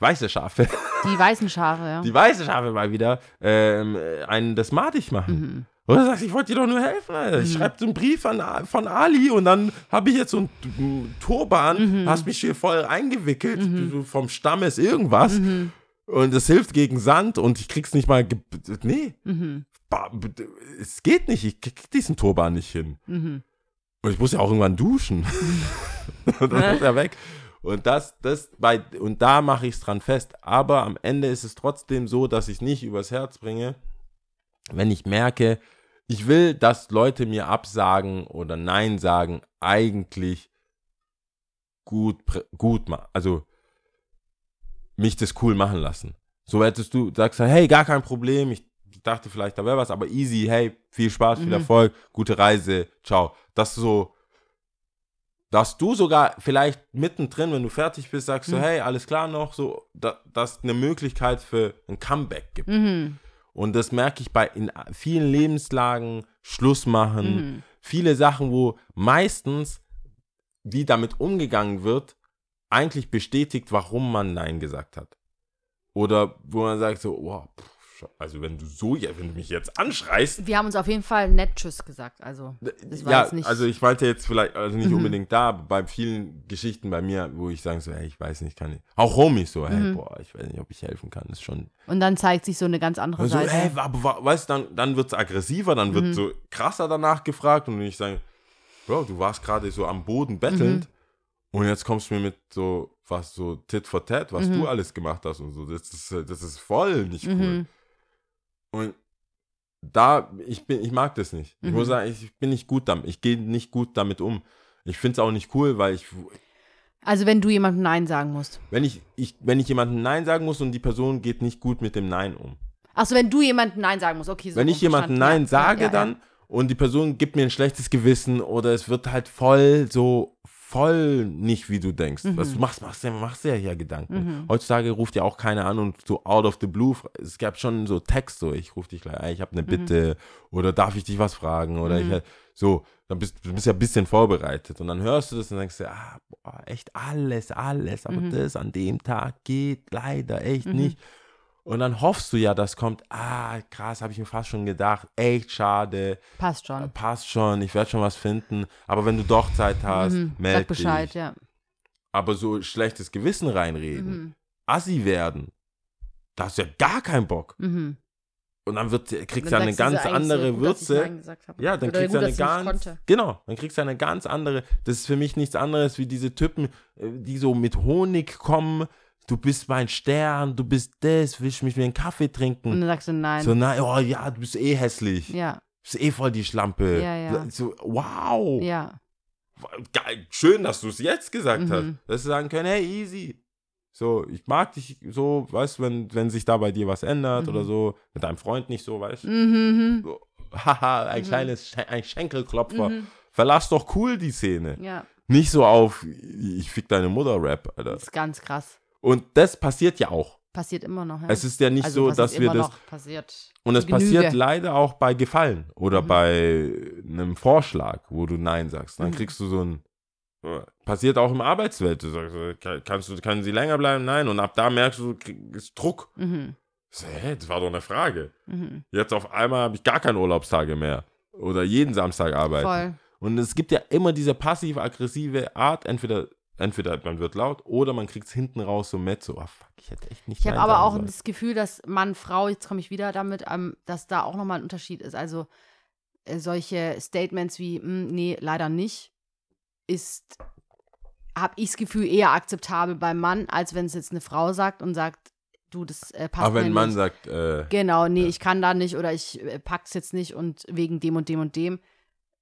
Weiße Schafe, Die weißen Schafe, ja. die weiße Schafe mal wieder ähm, einen das madig machen. Mhm. Oder du sagst, ich wollte dir doch nur helfen, Alter. Ich Mhm. schreibe so einen Brief an, von Ali und dann habe ich jetzt so einen, Turban, Mhm. hast mich hier voll eingewickelt, Mhm. du, vom Stamm ist irgendwas Mhm. Und es hilft gegen Sand und ich krieg's nicht mal, nee, Mhm. es geht nicht, ich krieg diesen Turban nicht hin. Mhm. Und ich muss ja auch irgendwann duschen. und dann ist er weg. Und das, das bei, und da mache ich es dran fest. Aber am Ende ist es trotzdem so, dass ich nicht übers Herz bringe, wenn ich merke, ich will, dass Leute mir absagen oder Nein sagen, eigentlich gut, gut machen. Also mich das cool machen lassen. So hättest du, sagst du, hey, gar kein Problem, ich dachte vielleicht, da wäre was, aber easy, hey, viel Spaß, viel Mhm. Erfolg, gute Reise, ciao. Das so, dass du sogar vielleicht mittendrin, wenn du fertig bist, sagst du, Mhm. hey, alles klar noch, so, da, dass eine Möglichkeit für ein Comeback gibt. Mhm. Und das merke ich bei in vielen Lebenslagen, Schluss machen, Mhm. viele Sachen, wo meistens, wie damit umgegangen wird, eigentlich bestätigt, warum man Nein gesagt hat. Oder wo man sagt so, wow, pff, also wenn du so, wenn du mich jetzt anschreist, Wir haben uns auf jeden Fall nett Tschüss gesagt. Also, ja, jetzt nicht. also ich meinte jetzt vielleicht, also nicht Mhm. unbedingt da, aber bei vielen Geschichten bei mir, wo ich sage so, hey, ich weiß nicht, kann ich. Auch Homies so, hey, Mhm. boah, ich weiß nicht, ob ich helfen kann, ist schon. und dann zeigt sich so eine ganz andere Und so, Seite. hey, aber weißt du, dann, dann wird es aggressiver, dann wird Mhm. so krasser danach gefragt und ich sage, Bro, du warst gerade so am Boden bettelnd Mhm. Und jetzt kommst du mir mit so, was so Tit for Tat, was Mhm. du alles gemacht hast und so. Das ist, das ist voll nicht cool. Mhm. Und da, ich bin, ich mag das nicht. Ich Mhm. muss sagen, ich bin nicht gut damit. Ich gehe nicht gut damit um. Ich finde es auch nicht cool, weil ich, Also, wenn du jemandem Nein sagen musst. wenn ich, ich, wenn ich jemandem Nein sagen muss und die Person geht nicht gut mit dem Nein um. Achso, wenn du jemandem Nein sagen musst. Okay, so wenn ich jemandem. Nein Ja, sage ja, ja, dann und die Person gibt mir ein schlechtes Gewissen oder es wird halt voll so voll nicht wie du denkst. Mhm. Was du machst, machst, du- machst du ja hier Gedanken. Mhm. Heutzutage ruft ja auch keiner an und so out of the blue. Es gab schon so Text, so ich rufe dich gleich, ich habe eine Bitte oder darf ich dich was fragen oder Mhm. ich so, dann bist du bist ja ein bisschen vorbereitet und dann hörst du das und denkst dir, ah, boah, echt alles, alles, aber Mhm. das an dem Tag geht leider echt Mhm. nicht. Und dann hoffst du ja, das kommt, ah, krass, habe ich mir fast schon gedacht, echt schade, Passt schon. passt schon, ich werde schon was finden. Aber wenn du doch Zeit hast, Mhm. meld Sag Bescheid, dich. ja. Aber so schlechtes Gewissen reinreden, Mhm. assi werden, da hast du ja gar keinen Bock. Mhm. Und dann wird, kriegst du eine ganz andere ich Würze. Ja, dann kriegst du eine ganz, genau, dann kriegst du eine ganz andere, das ist für mich nichts anderes wie diese Typen, äh, die so mit Honig kommen, du bist mein Stern, du bist das, willst mich wie einen Kaffee Und trinken. dann sagst du Nein. So, nein, oh ja, du bist eh hässlich. ja, Du bist eh voll die Schlampe. Ja, ja. So, wow. ja. Geil, schön, dass du es jetzt gesagt Mhm. hast. Dass sie sagen können, hey, easy. So, ich mag dich so, weißt du, wenn, wenn sich da bei dir was ändert Mhm. oder so, mit deinem Freund nicht so, weißt du. Mhm. So, haha, ein Mhm. kleines Schen ein Schenkelklopfer. Mhm. Verlass doch cool die Szene. Ja, Nicht so auf, ich fick deine Mutter-Rap, Alter. das ist ganz krass. Und das passiert ja auch. Passiert immer noch. Ja. Es ist ja nicht also, so, dass ist wir das. noch passiert. Und es Genüge. passiert leider auch bei Gefallen oder Mhm. bei einem Vorschlag, wo du Nein sagst. Dann Mhm. kriegst du so ein. Passiert auch im Arbeitswelt. Du sagst, äh, kann- kannst du, können sie länger bleiben? Nein. Und ab da merkst du, du kriegst Druck. Mhm. So, das war doch eine Frage. Mhm. Jetzt auf einmal habe ich gar keine Urlaubstage mehr. Oder jeden Samstag arbeiten. Voll. Und es gibt ja immer diese passiv-aggressive Art, entweder, entweder man wird laut oder man kriegt es hinten raus so mit, so, ah fuck, ich hätte echt nicht Ich habe aber auch sollen. das Gefühl, dass Mann, Frau, jetzt komme ich wieder damit, ähm, dass da auch nochmal ein Unterschied ist. Also äh, solche Statements wie, "Mm, nee, leider nicht, ist, habe ich das Gefühl, eher akzeptabel beim Mann, als wenn es jetzt eine Frau sagt und sagt, du, das äh, passt Aber wenn ein Mann nicht. sagt, äh, Genau, nee, ich kann da nicht oder ich äh, pack's jetzt nicht und wegen dem und dem und dem.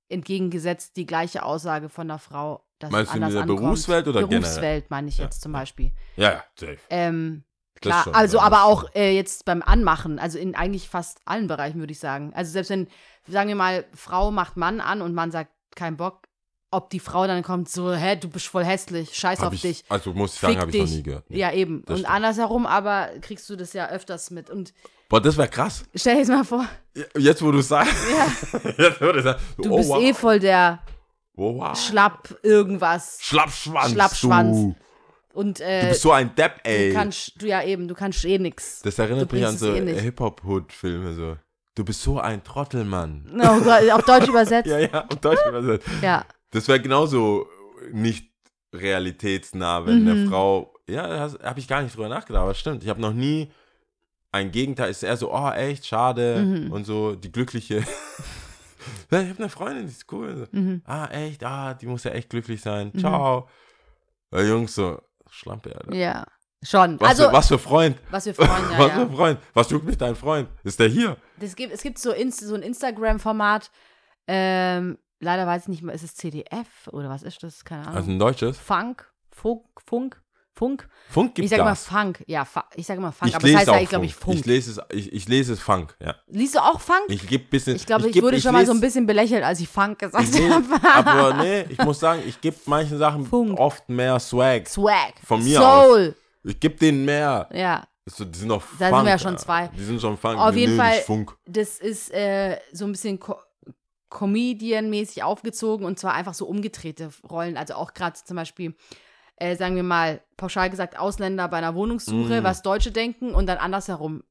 Entgegengesetzt die gleiche Aussage von der Frau, dass Meinst es du in der ankommt. Berufswelt oder generell? Berufswelt meine ich Ja, jetzt zum. Beispiel. ja, ja, safe. Ähm, Das klar, schon, also aber das auch äh, jetzt beim Anmachen, also in eigentlich fast allen Bereichen würde ich sagen. Also selbst wenn, sagen wir mal, Frau macht Mann an und Mann sagt, kein Bock, ob die Frau dann kommt so, hä, du bist voll hässlich, scheiß Hab auf ich, dich. Also muss ich sagen, habe ich noch nie gehört. Nee. Ja, eben. das und stimmt. andersherum aber kriegst du das ja öfters mit. Und Boah, das wäre krass. stell dir das mal vor, Jetzt, wo du sagst. ja, Jetzt, wo du sagst. du oh, bist wow. eh voll der wow. Schlapp irgendwas. Schlappschwanz. Schlappschwanz. Du. Und du äh, bist so ein Depp, ey. du kannst, du ja eben, du kannst eh nix. das erinnert du mich an so eh. Hip-Hop-Hood-Filme. So. Du bist so ein Trottelmann. Oh Gott, auf Deutsch übersetzt. Ja, ja, und Deutsch übersetzt. ja. Das wäre genauso nicht realitätsnah, wenn Mhm. eine Frau. Ja, habe ich gar nicht drüber nachgedacht, aber stimmt. Ich habe noch nie ein Gegenteil. Ist eher so, oh, echt, schade. Mhm. Und so, die glückliche. ich habe eine Freundin, die ist cool. Mhm. ah, echt, ah, die muss ja echt glücklich sein. Mhm. Ciao. Ja, Jungs, so, Schlampe, Alter. Ja. Schon. Was, also, für, was für Freund? was wir Freunde, ja, was für Freund? Was juckt mich dein Freund? Ist der hier? Das gibt, es gibt so, Inst so ein Instagram-Format, ähm, leider weiß ich nicht mehr, ist es CDF oder was ist das? Keine Ahnung. Also ein deutsches? Funk, Funk, Funk, Funk. Funk gibt Ich sage immer Gas. Funk, ja, ich sage immer Funk, Ich aber es lese heißt auch eigentlich, glaube ich, Funk. Ich lese es, ich, ich lese es Funk, ja. Liest du auch Funk? Ich gebe bisschen. Ich glaube, ich, geb- wurde schon mal so ein bisschen belächelt, als ich Funk gesagt Ich habe. aber nee, ich muss sagen, ich gebe manchen Sachen Funk. oft mehr Swag. Swag. Von mir Soul. Ich gebe denen mehr. Ja. So, die sind doch Da sind wir ja schon zwei. Die sind schon Funk. Auf jeden Nö, Fall- Funk. Das ist äh, so ein bisschen Co Comedian-mäßig aufgezogen und zwar einfach so umgedrehte Rollen. Also auch gerade zum Beispiel, äh, sagen wir mal, pauschal gesagt, Ausländer bei einer Wohnungssuche, Mm. was Deutsche denken und dann andersherum.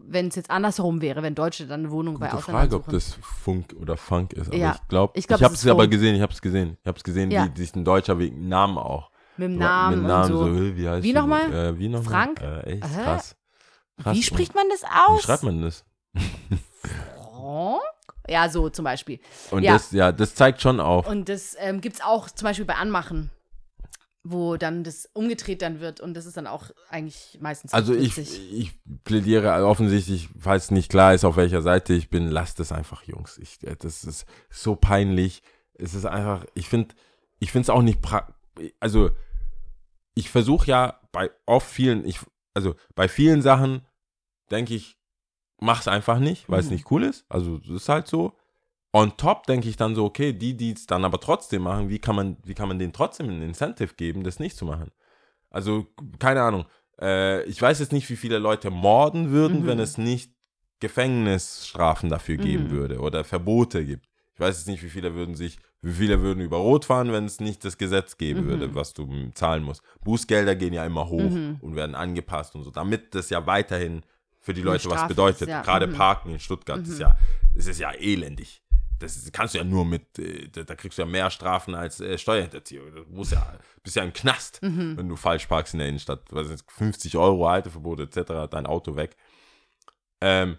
Wenn es jetzt andersherum wäre, wenn Deutsche dann eine Wohnung bei Gute Ausländern Frage, ob das Funk oder Funk ist. Aber Ja, ich glaube, ich ich, glaub, habe es aber gesehen. Ich habe es gesehen. Ich habe es gesehen, Ja. wie sich ein Deutscher wegen Namen auch. Mit dem Mit Namen, dem Namen und so. so, wie heißt Wie nochmal? Äh, wie nochmal? Frank? Äh, echt krass. krass. Wie spricht man das Wie aus? schreibt man das? Frank? Ja, so zum Beispiel. Und Ja. das, ja, das zeigt schon auf. Und das ähm, gibt es auch zum Beispiel bei Anmachen, wo dann das umgedreht dann wird und das ist dann auch eigentlich meistens Also ich, ich plädiere offensichtlich, falls nicht klar ist, auf welcher Seite ich bin, lasst es einfach, Jungs. Ich, äh, das ist so peinlich. Es ist einfach, ich finde, ich finde es auch nicht pra also ich versuche ja bei oft vielen, ich, also bei vielen Sachen denke ich, mach's einfach nicht, weil es Mhm. nicht cool ist. Also das ist halt so. On top denke ich dann so, okay, die, die es dann aber trotzdem machen, wie kann man, wie kann man denen trotzdem ein Incentive geben, das nicht zu machen? Also, keine Ahnung. Äh, ich weiß jetzt nicht, wie viele Leute morden würden, Mhm. wenn es nicht Gefängnisstrafen dafür geben Mhm. würde oder Verbote gibt. Ich weiß jetzt nicht, wie viele würden sich, wie viele würden über Rot fahren, wenn es nicht das Gesetz geben Mhm. würde, was du zahlen musst. Bußgelder gehen ja immer hoch Mhm. und werden angepasst und so, damit das ja weiterhin für die Leute was bedeutet. ist, ja. Gerade Mhm. Parken in Stuttgart ist Mhm. ja, das ist ja elendig. Das kannst du ja nur mit, äh, da, kriegst du ja mehr Strafen als äh, Steuerhinterziehung. Du musst ja, bist ja im Knast, Mhm. wenn du falsch parkst in der Innenstadt. Was ist 50 Euro, Halteverbot etc., dein Auto weg. Ähm,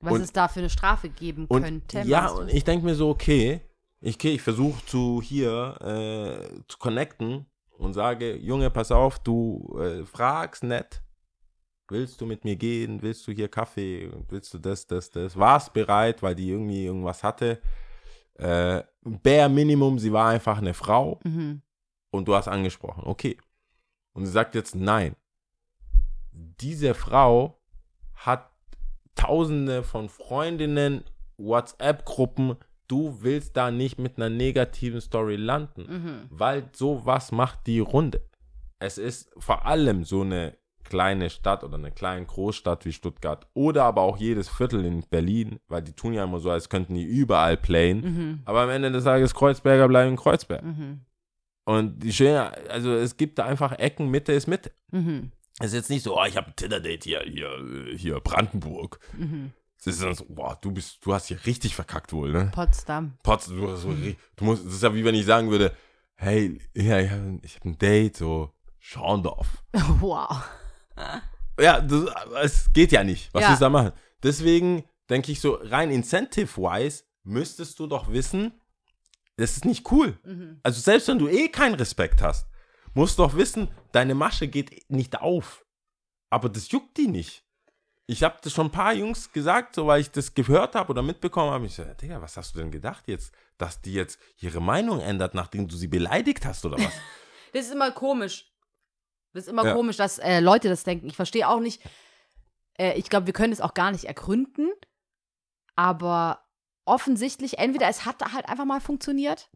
Was und- es da für eine Strafe geben und könnte. ja, und ich denke mir so, okay, ich, okay, ich versuche zu hier äh, zu connecten und sage, Junge, pass auf, du äh, fragst nett, willst du mit mir gehen, willst du hier Kaffee, willst du das, das, das, warst bereit, weil die irgendwie irgendwas hatte. Äh, bare Minimum, sie war einfach eine Frau Mhm. und du hast angesprochen, okay. Und sie sagt jetzt nein. Diese Frau hat tausende von Freundinnen, WhatsApp-Gruppen. Du willst da nicht mit einer negativen Story landen, Mhm. weil sowas macht die Runde. Es ist vor allem so eine kleine Stadt oder eine kleine Großstadt wie Stuttgart oder aber auch jedes Viertel in Berlin, weil die tun ja immer so, als könnten die überall playen. Mhm. Aber am Ende des Tages Kreuzberger bleiben in Kreuzberg. Mhm. Und die schöne, also es gibt da einfach Ecken, Mitte ist Mitte. Mhm. Es ist jetzt nicht so, oh, ich habe ein Tinder-Date hier, hier, hier, Brandenburg. Mhm. Es ist dann so, boah, du bist, du hast hier richtig verkackt wohl, ne? Potsdam. Potz, du, so, ri- du musst, das ist ja wie wenn ich sagen würde, hey, ja, ich habe hab ein Date, so, Schorndorf. Wow. Ja, das, es geht ja nicht. Was Ja. willst du da machen? Deswegen denke ich so, rein incentive-wise müsstest du doch wissen, das ist nicht cool. Mhm. Also selbst wenn du eh keinen Respekt hast, musst du doch wissen, deine Masche geht nicht auf. Aber das juckt die nicht. Ich habe das schon ein paar Jungs gesagt, so weil ich das gehört habe oder mitbekommen habe. Ich so, Digga, was hast du denn gedacht jetzt, dass die jetzt ihre Meinung ändert, nachdem du sie beleidigt hast oder was? Das ist immer komisch. Das ist immer Ja. komisch, dass äh, Leute das denken. Ich verstehe auch nicht. Äh, ich glaube, wir können es auch gar nicht ergründen. Aber offensichtlich, entweder es hat halt einfach mal funktioniert.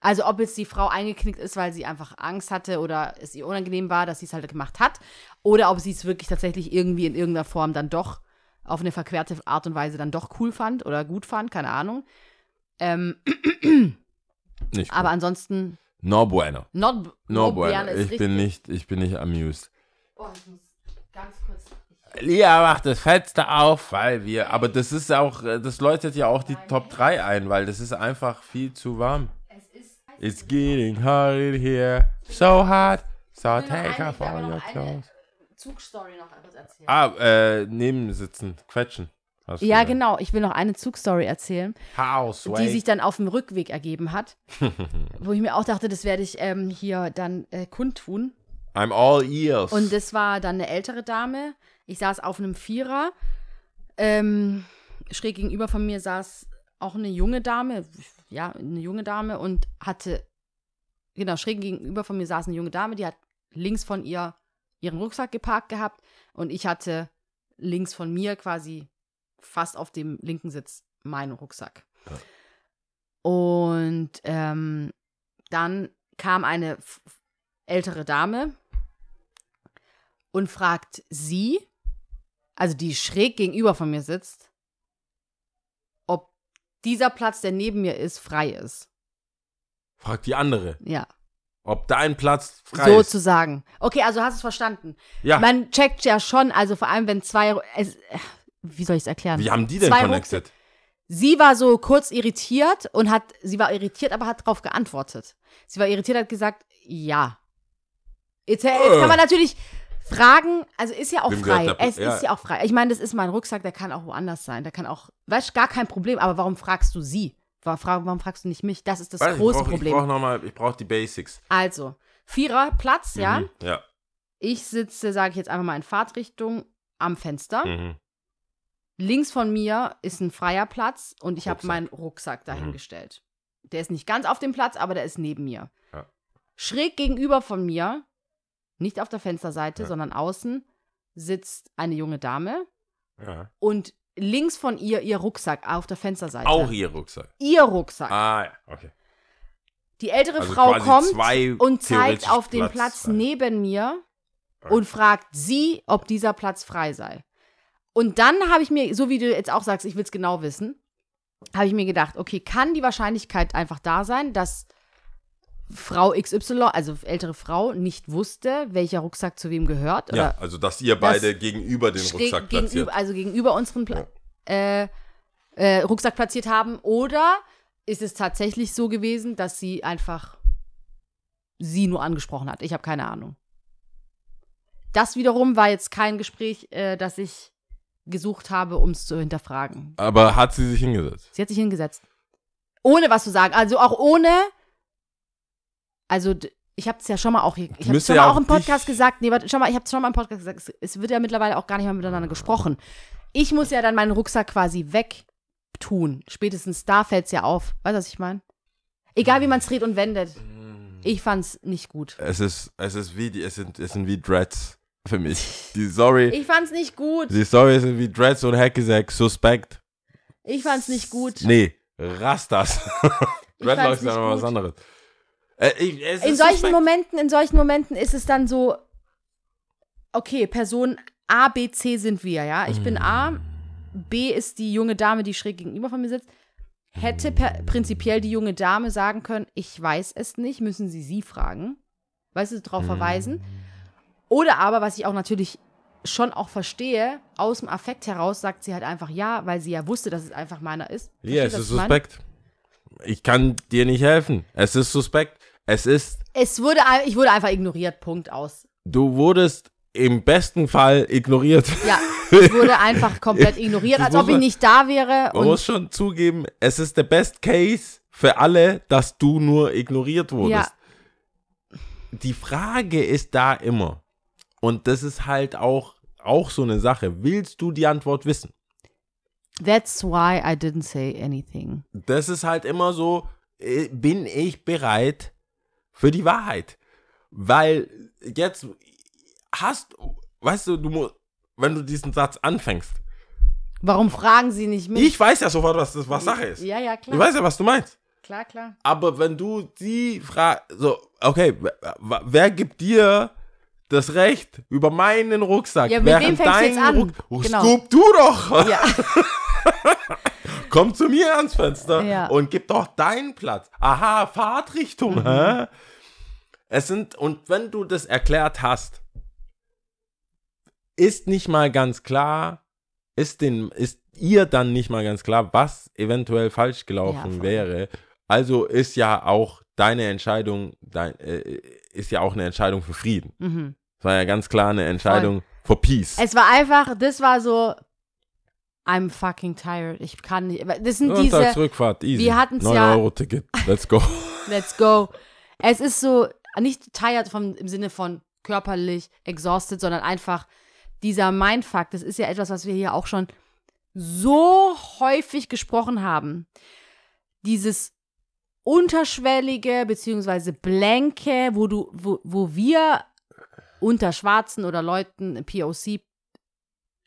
Also ob jetzt die Frau eingeknickt ist, weil sie einfach Angst hatte oder es ihr unangenehm war, dass sie es halt gemacht hat. Oder ob sie es wirklich tatsächlich irgendwie in irgendeiner Form dann doch auf eine verquerte Art und Weise dann doch cool fand oder gut fand, keine Ahnung. Ähm, aber ansonsten, No bueno. not, No not bueno. Ist Ich bin nicht, ich bin nicht amused. Oh, ich muss ganz kurz. Lia macht das Fenster auf, weil wir, aber das ist auch, äh, das läutet ja auch die Top 3 ein, weil das ist einfach viel zu warm. Es ist. It's getting hot in here, so hot, so take off all your clothes. Zugstory noch etwas erzählen. Ah, äh, neben sitzen, quetschen. Hast du ja, gesagt. genau. Ich will noch eine Zugstory erzählen, House, die sich dann auf dem Rückweg ergeben hat. wo ich mir auch dachte, das werde ich ähm, hier dann äh, kundtun. I'm all ears. Und das war dann eine ältere Dame. Ich saß auf einem Vierer. Ähm, schräg gegenüber von mir saß auch eine junge Dame. Ja, eine junge Dame und hatte, genau, schräg gegenüber von mir saß eine junge Dame, die hat links von ihr ihren Rucksack geparkt gehabt und ich hatte links von mir quasi fast auf dem linken Sitz meinen Rucksack. Und ähm, dann kam eine ältere Dame und fragt sie, also die schräg gegenüber von mir sitzt, ob dieser Platz, der neben mir ist, frei ist. Frag die andere, Ja, ob dein Platz frei ist. sozusagen. Okay, also hast du es verstanden. Ja, Man checkt ja schon, also vor allem, wenn zwei. Es, wie soll ich es erklären? wie haben die denn zwei connected? Sie war so kurz irritiert und hat, sie war irritiert, aber hat darauf geantwortet. Sie war irritiert, hat gesagt, ja. Jetzt, jetzt Äh. kann man natürlich fragen, also ist ja auch Wem frei. Es ja. ist ja auch frei. Ich meine, das ist mein Rucksack, der kann auch woanders sein. Der kann auch, weißt du, gar kein Problem. Aber warum fragst du sie? Warum fragst du nicht mich? Das ist das Weiß, große ich brauch, Problem. Ich brauche nochmal, ich brauche die Basics. also, Viererplatz, ja. Mhm. Ja. Ich sitze, sage ich jetzt einfach mal in Fahrtrichtung am Fenster. Mhm. Links von mir ist ein freier Platz und ich habe meinen Rucksack Mhm. dahingestellt. Der ist nicht ganz auf dem Platz, aber der ist neben mir. Ja. Schräg gegenüber von mir, nicht auf der Fensterseite, Ja. sondern außen, sitzt eine junge Dame ja. und links von ihr ihr Rucksack auf der Fensterseite. Auch ihr Rucksack. Ihr Rucksack. Ah, ja, okay. Die ältere Also Frau kommt und zeigt auf den Platz Platz neben mir und fragt sie, ob dieser Platz frei sei. Und dann habe ich mir, so wie du jetzt auch sagst, ich will es genau wissen, habe ich mir gedacht, okay, kann die Wahrscheinlichkeit einfach da sein, dass Frau XY, also ältere Frau, nicht wusste, welcher Rucksack zu wem gehört? Ja, Oder also dass ihr beide gegenüber den Rucksack platziert. gegenüber, also gegenüber unseren Pla äh, äh, Rucksack platziert haben? Oder ist es tatsächlich so gewesen, dass sie einfach sie nur angesprochen hat? Ich habe keine Ahnung. Das wiederum war jetzt kein Gespräch, äh, das ich gesucht habe, um es zu hinterfragen. Aber hat sie sich hingesetzt? Sie hat sich hingesetzt. Ohne was zu sagen. Also auch ohne. Also, ich habe es ja schon mal auch. hier- Ich habe schon ja mal auch im Podcast gesagt. Nee, warte, schon mal, ich habe schon mal im Podcast gesagt. Es, es wird ja mittlerweile auch gar nicht mehr miteinander gesprochen. Ich muss ja dann meinen Rucksack quasi wegtun. Spätestens da fällt es ja auf. Weißt du, was ich meine? Egal wie man es dreht und wendet. Ich fand's nicht gut. Es ist, es ist wie die, es sind, es sind wie Dreads für mich. Die Story, Ich fand's nicht gut. die Story sind wie Dreads und Hackesack, suspekt. Ich fand's nicht gut. Nee, Rastas. Dreadlocks ist ja noch was anderes. Äh, ich, in solchen suspekt. Momenten, in solchen Momenten ist es dann so, okay, Person A, B, C sind wir, ja. Ich bin A, B ist die junge Dame, die schräg gegenüber von mir sitzt. Hätte prinzipiell die junge Dame sagen können, ich weiß es nicht, müssen Sie sie fragen. Weißt du, darauf verweisen. Oder aber, was ich auch natürlich schon auch verstehe, aus dem Affekt heraus sagt sie halt einfach ja, weil sie ja wusste, dass es einfach meiner ist. Ja, es ist suspekt. Ich kann dir nicht helfen. Es ist suspekt. Es ist, Es wurde, ich wurde einfach ignoriert, Punkt aus. du wurdest im besten Fall ignoriert. Ja, ich wurde einfach komplett ignoriert, als ob ich nicht da wäre. Man muss schon zugeben, es ist der Best Case für alle, dass du nur ignoriert wurdest. Ja. Die Frage ist da immer. Und das ist halt auch, auch so eine Sache. Willst du die Antwort wissen? that's why I didn't say anything. Das ist halt immer so, äh, bin ich bereit für die Wahrheit? Weil jetzt hast, weißt du, du musst, wenn du diesen Satz anfängst, Warum fragen Sie nicht mich? ich weiß ja sofort, was das was Sache ist. Ja, ja, Ich klar. weiß ja, was du meinst. Klar, klar. Aber wenn du die fragst, so, okay, wer gibt dir das Recht über meinen Rucksack? Ja, mit während wem fängst du jetzt an? Ruck- Oh, Genau. Scoop du doch! Ja. Komm zu mir ans Fenster Ja. und gib doch deinen Platz. Aha, Fahrtrichtung, Mhm. hä? Es sind, und wenn du das erklärt hast, ist nicht mal ganz klar, ist, den, ist ihr dann nicht mal ganz klar, was eventuell falsch gelaufen Ja, wäre. Also ist ja auch deine Entscheidung, dein, äh, ist ja auch eine Entscheidung für Frieden. Mhm. Es war ja ganz klar eine Entscheidung für Peace. Es war einfach, das war so, I'm fucking tired. Ich kann nicht. Das sind diese, Sonntagsrückfahrt, easy. wir hatten's 9 ja- Euro Ticket, let's go. let's go. Es ist so, nicht tired vom, im Sinne von körperlich exhausted, sondern einfach dieser Mindfuck. Das ist ja etwas, was wir hier auch schon so häufig gesprochen haben. Dieses unterschwellige beziehungsweise blanke, wo du, wo, wo wir unter Schwarzen oder Leuten POC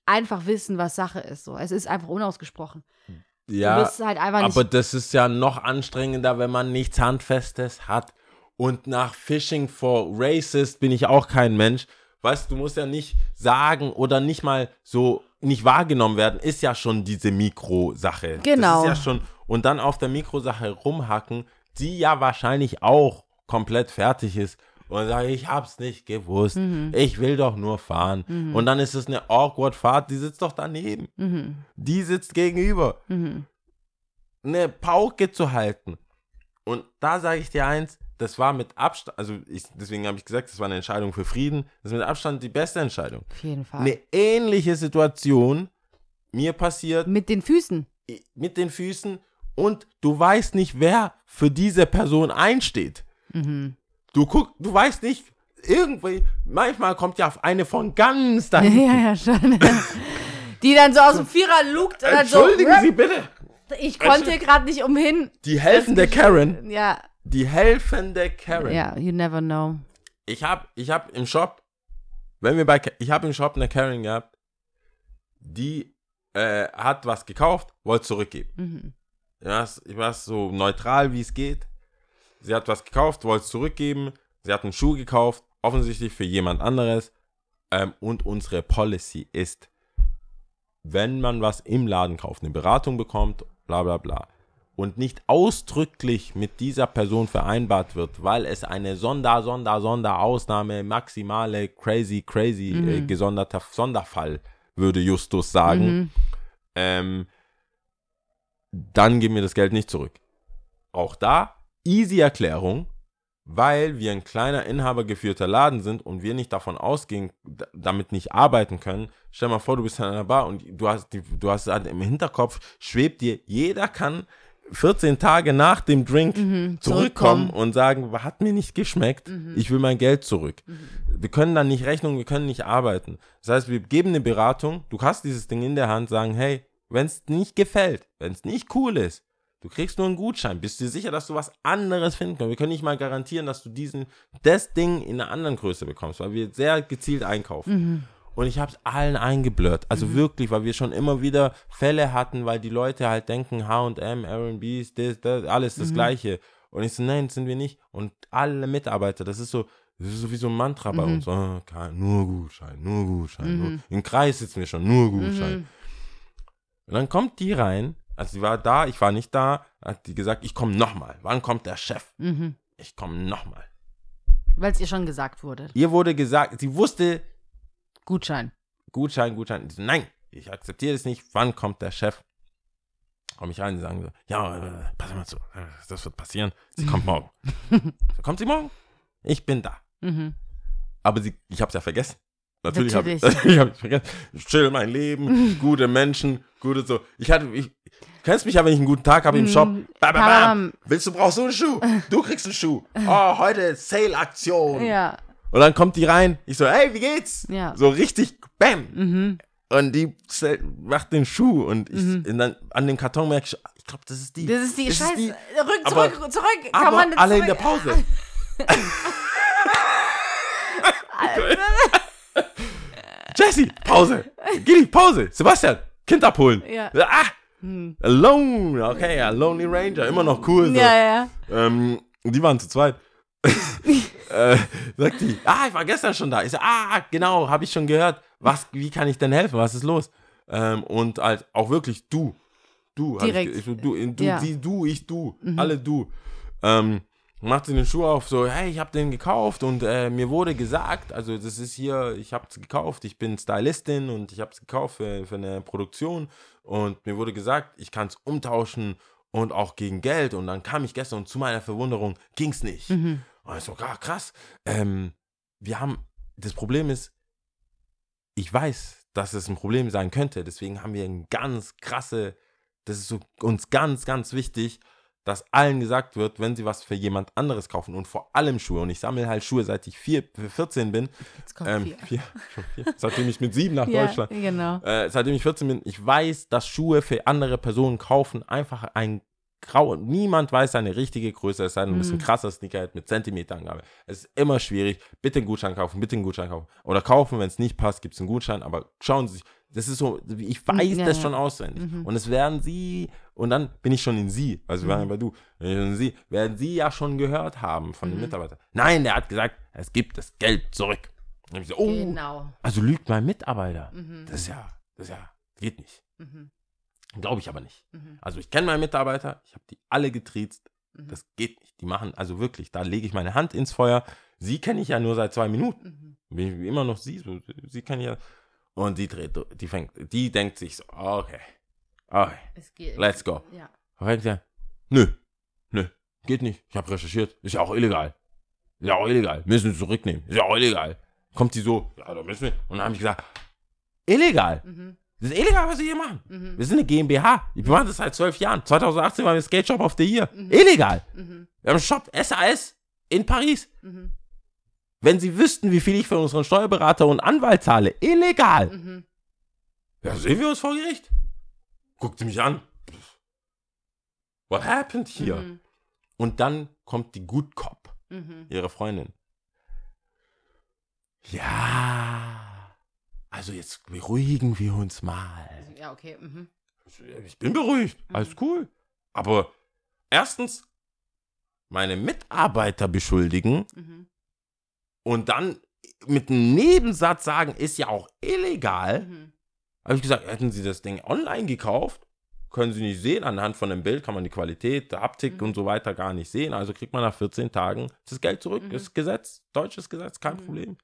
einfach wissen, was Sache ist. So, es ist einfach unausgesprochen. Ja, halt einfach aber das ist ja noch anstrengender, wenn man nichts Handfestes hat. Und nach Fishing for Racist bin ich auch kein Mensch, weißt du, du musst ja nicht sagen oder nicht mal so nicht wahrgenommen werden, ist ja schon diese Mikrosache. Genau. Das ist ja schon, und dann auf der Mikrosache rumhacken, die ja wahrscheinlich auch komplett fertig ist und sage, ich hab's nicht gewusst, Mhm. ich will doch nur fahren. Und dann ist es eine awkward Fahrt, die sitzt doch daneben. Mhm. Die sitzt gegenüber. Eine Pauke zu halten. Und da sage ich dir eins, das war mit Abstand, also ich, deswegen habe ich gesagt, das war eine Entscheidung für Frieden. Das ist mit Abstand die beste Entscheidung. Auf jeden Fall. Eine ähnliche Situation mir passiert Mit den Füßen. mit den Füßen und du weißt nicht, wer für diese Person einsteht. Mhm. Du guck, du weißt nicht, irgendwie, manchmal kommt ja auf eine von ganz da. Ja, ja, schon. Die dann so aus dem Vierer lugt dann so. Entschuldigen Sie bitte. Ich konnte gerade nicht umhin. Die helfende Karen, Ja, die helfende Karen. ja, you never know. Ich habe ich hab im Shop, wenn wir bei, ich habe im Shop eine Karen gehabt, die äh, hat was gekauft, wollte zurückgeben. Mhm. Ja, ich war so neutral, wie es geht. Sie hat was gekauft, wollte es zurückgeben. Sie hat einen Schuh gekauft, offensichtlich für jemand anderes. Ähm, und unsere Policy ist, wenn man was im Laden kauft, eine Beratung bekommt, bla bla bla, und nicht ausdrücklich mit dieser Person vereinbart wird, weil es eine Sonder, Sonder, Sonderausnahme, maximale, crazy, crazy, äh, gesonderter Sonderfall, würde Justus sagen, ähm, dann geben wir das Geld nicht zurück. Auch da, easy Erklärung, weil wir ein kleiner inhabergeführter Laden sind und wir nicht davon ausgehen, damit nicht arbeiten können. Stell mal vor, du bist in einer Bar und du hast, die, du hast halt im Hinterkopf, schwebt dir, jeder kann 14 Tage nach dem Drink zurückkommen zurückkommen. und sagen, hat mir nicht geschmeckt, ich will mein Geld zurück. Wir können dann nicht rechnen, wir können nicht arbeiten. Das heißt, wir geben eine Beratung, du hast dieses Ding in der Hand, sagen, hey, wenn es nicht gefällt, wenn es nicht cool ist, du kriegst nur einen Gutschein. Bist du dir sicher, dass du was anderes finden kannst? Wir können nicht mal garantieren, dass du diesen, das Ding in einer anderen Größe bekommst, weil wir sehr gezielt einkaufen. Und ich habe es allen eingeblurrt. Also wirklich, weil wir schon immer wieder Fälle hatten, weil die Leute halt denken, H&M, R&B's, das, das, alles das Gleiche. Und ich so, nein, das sind wir nicht. Und alle Mitarbeiter, das ist so, das ist so wie so ein Mantra bei uns. Oh, kein, nur Gutschein, nur Gutschein. Nur, Im Kreis sitzen wir schon, nur Gutschein. Und dann kommt die rein, also sie war da, ich war nicht da, hat die gesagt, ich komme nochmal. Wann kommt der Chef? Mhm. Ich komme nochmal. Weil es ihr schon gesagt wurde. Ihr wurde gesagt, sie wusste, Gutschein. Gutschein, Gutschein. Ich so, nein, ich akzeptiere das nicht. Wann kommt der Chef? Komme ich rein, die sagen so, ja, äh, pass mal zu, äh, das wird passieren. Sie kommt morgen. so, kommt sie morgen? Ich bin da. Mhm. Aber sie, ich habe es ja vergessen. Natürlich habe ich, Natürlich. ich, hab es vergessen. Ich chill mein Leben, gute Menschen, gute so. Ich hatte, ich, kennst mich ja, wenn ich einen guten Tag habe im Shop. Bam, bam, bam. Bam. Willst du, brauchst du einen Schuh? Du kriegst einen Schuh. Oh, heute Sale-Aktion. Ja. Und dann kommt die rein. Ich so, hey, wie geht's? Ja. So richtig, bam. Mhm. Und die macht den Schuh und ich und dann an dem Karton merke ich, ich glaube, das ist die. Das ist die Das Scheiße. die. Rück, Aber- zurück, zurück. Aber Kann man nicht alle in zurück? der Pause. Jesse, Pause. Gilly, Pause. Sebastian, Kind abholen. Ja. Ah, alone. Okay, ja, Lonely Ranger. Immer noch cool. So. Ja, ja. Ähm, die waren zu zweit. Äh, sagt die, ah, ich war gestern schon da. Ich so, ah, genau, habe ich schon gehört. Was, wie kann ich denn helfen? Was ist los? Ähm, und halt auch wirklich du. Du. Direkt. Ich, ich, du, du, Ja. sie, du, ich, du. Alle du. Ähm, macht sie den Schuh auf, so, hey, ich habe den gekauft und äh, mir wurde gesagt, also das ist hier, ich habe es gekauft, ich bin Stylistin und ich habe es gekauft für, für eine Produktion und mir wurde gesagt, ich kann es umtauschen und auch gegen Geld. Und dann kam ich gestern und zu meiner Verwunderung ging es nicht. Und ich so, ah, krass, ähm, wir haben, das Problem ist, ich weiß, dass es ein Problem sein könnte, deswegen haben wir ein ganz krasse, das ist so uns ganz, ganz wichtig, dass allen gesagt wird, wenn sie was für jemand anderes kaufen und vor allem Schuhe, und ich sammle halt Schuhe, seit ich vier, 14 bin, Jetzt kommt ähm, vier. vier, vier, seitdem ich mit sieben nach Ja, Deutschland, genau. äh, seitdem ich 14 bin, ich weiß, dass Schuhe für andere Personen kaufen einfach ein grau. Niemand weiß seine richtige Größe, es sei denn, du bist ein krasser Sneakerhead mit Zentimeterangabe. Es ist immer schwierig. Bitte einen Gutschein kaufen, bitte einen Gutschein kaufen. Oder kaufen, wenn es nicht passt, gibt es einen Gutschein, aber schauen Sie sich. Das ist so, ich weiß Ja, das ja. schon auswendig. Und es werden Sie, und dann bin ich schon in Sie, also wir waren ja bei du, in Sie, werden Sie ja schon gehört haben von den Mitarbeitern. Nein, der hat gesagt, es gibt das Geld zurück. Ich gesagt, oh, Genau. also lügt mein Mitarbeiter. Mhm. Das ist ja, das ist ja, geht nicht. Mhm. Glaube ich aber nicht. Mhm. Also ich kenne meine Mitarbeiter, ich habe die alle getriezt. Mhm. Das geht nicht. Die machen, also wirklich, da lege ich meine Hand ins Feuer. Sie kenne ich ja nur seit zwei Minuten. Mhm. Bin ich immer noch sie, so, sie kann ja. Und die dreht, die fängt, die denkt sich so, okay, okay, Es geht. let's go. Ja. Fängt ja, nö, nö, geht nicht. Ich habe recherchiert, ist ja auch illegal. Ist ja auch illegal. Müssen sie zurücknehmen. Ist ja auch illegal. Kommt die so, ja, da müssen wir. Und dann habe ich gesagt, illegal. Mhm. Das ist illegal, was sie hier machen. Mhm. Wir sind eine GmbH. Wir machen das seit zwölf Jahren. 2018 waren wir Skate Shop of the Year. Mhm. Illegal. Mhm. Wir haben einen Shop SAS in Paris. Mhm. Wenn sie wüssten, wie viel ich für unseren Steuerberater und Anwalt zahle, illegal. Mhm. Ja, sehen wir uns vor Gericht. Guckt sie mich an. What happened here? Mhm. Und dann kommt die Good Cop, Mhm. ihre Freundin. Ja, also jetzt beruhigen wir uns mal. Ja, okay. Mhm. Ich bin beruhigt, alles cool. Aber erstens, meine Mitarbeiter beschuldigen Mhm. und dann mit einem Nebensatz sagen, ist ja auch illegal. Mhm. Habe ich gesagt, hätten Sie das Ding online gekauft, können Sie nicht sehen. Anhand von dem Bild kann man die Qualität, der Haptik Mhm. und so weiter gar nicht sehen. Also kriegt man nach 14 Tagen das Geld zurück. Mhm. Ist Gesetz, deutsches Gesetz, kein Mhm. Problem.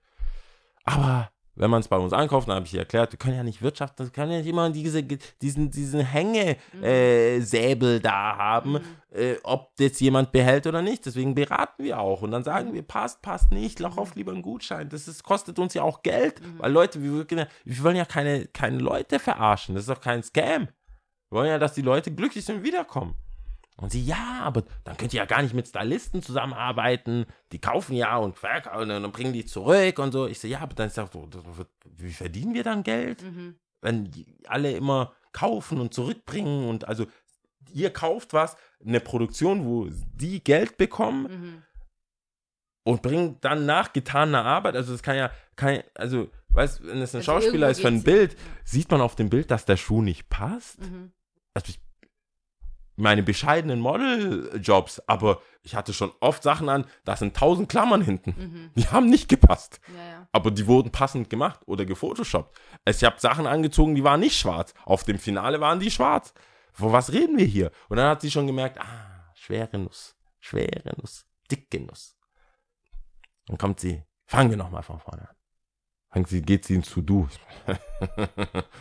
Aber wenn man es bei uns einkauft, dann habe ich ihr erklärt, wir können ja nicht wirtschaften, wir können ja nicht immer diese, diesen, diesen Hängesäbel äh, Säbel da haben, Mhm. äh, ob jetzt jemand behält oder nicht. Deswegen beraten wir auch und dann sagen Mhm. wir, passt, passt nicht, lach auf lieber einen Gutschein. Das ist, kostet uns ja auch Geld, Mhm. weil Leute, wir, wir wir wollen ja keine, keine Leute verarschen. Das ist doch kein Scam. Wir wollen ja, dass die Leute glücklich sind und wiederkommen. Und sie, ja, aber dann könnt ihr ja gar nicht mit Stylisten zusammenarbeiten. Die kaufen ja und verkaufen und dann bringen die zurück und so. Ich so, ja, aber dann ist ja so, wie verdienen wir dann Geld? Mhm. wenn alle immer kaufen und zurückbringen und also ihr kauft was, eine Produktion, wo die Geld bekommen Mhm. und bringt dann nach getaner Arbeit, also das kann ja kein, also weißt, wenn es ein Also Schauspieler ist für ein Bild, sieht man auf dem Bild, dass der Schuh nicht passt. Mhm. Also ich, meine bescheidenen Modeljobs, aber ich hatte schon oft Sachen an, da sind tausend Klammern hinten. Mhm. Die haben nicht gepasst. Ja, ja. Aber die wurden passend gemacht oder gefotoshoppt. Ich habe Sachen angezogen, die waren nicht schwarz. Auf dem Finale waren die schwarz. Vor was reden wir hier? Und dann hat sie schon gemerkt, ah, schwere Nuss, schwere Nuss, dicke Nuss. Dann kommt sie, fangen wir nochmal von vorne an. Fängt sie, geht sie ins To-Do.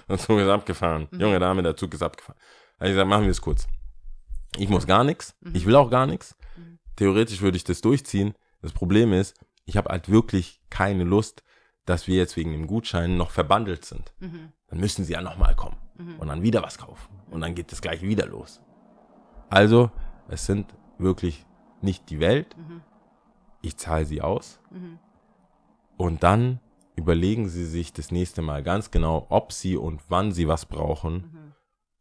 der Zug ist abgefahren. Mhm. Junge Dame, der Zug ist abgefahren. Also ich gesagt, machen wir es kurz. Ich muss gar nichts. Mhm. Ich will auch gar nichts. Mhm. Theoretisch würde ich das durchziehen. Das Problem ist, ich habe halt wirklich keine Lust, dass wir jetzt wegen dem Gutschein noch verbandelt sind. Mhm. Dann müssen sie ja nochmal kommen Mhm. und dann wieder was kaufen. Und dann geht das gleich wieder los. Also, es sind wirklich nicht die Welt. Mhm. Ich zahle sie aus. Und dann überlegen sie sich das nächste Mal ganz genau, ob sie und wann sie was brauchen Mhm.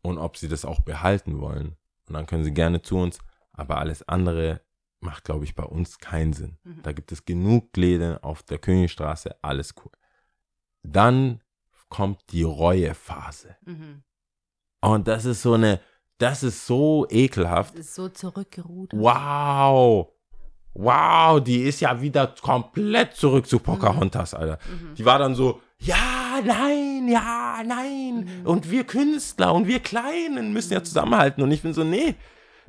und ob sie das auch behalten wollen. Und dann können sie gerne zu uns. Aber alles andere macht, glaube ich, bei uns keinen Sinn. Mhm. Da gibt es genug Läden auf der Königstraße, alles cool. Dann kommt die Reuephase. Mhm. Und das ist so eine, das ist so ekelhaft. Das ist so zurückgerudert. Wow. Wow, die ist ja wieder komplett zurück zu Pocahontas, Alter. Mhm. Die war dann so, ja, nein, ja, nein. Mhm. Und wir Künstler und wir Kleinen müssen ja zusammenhalten. Und ich bin so, nee,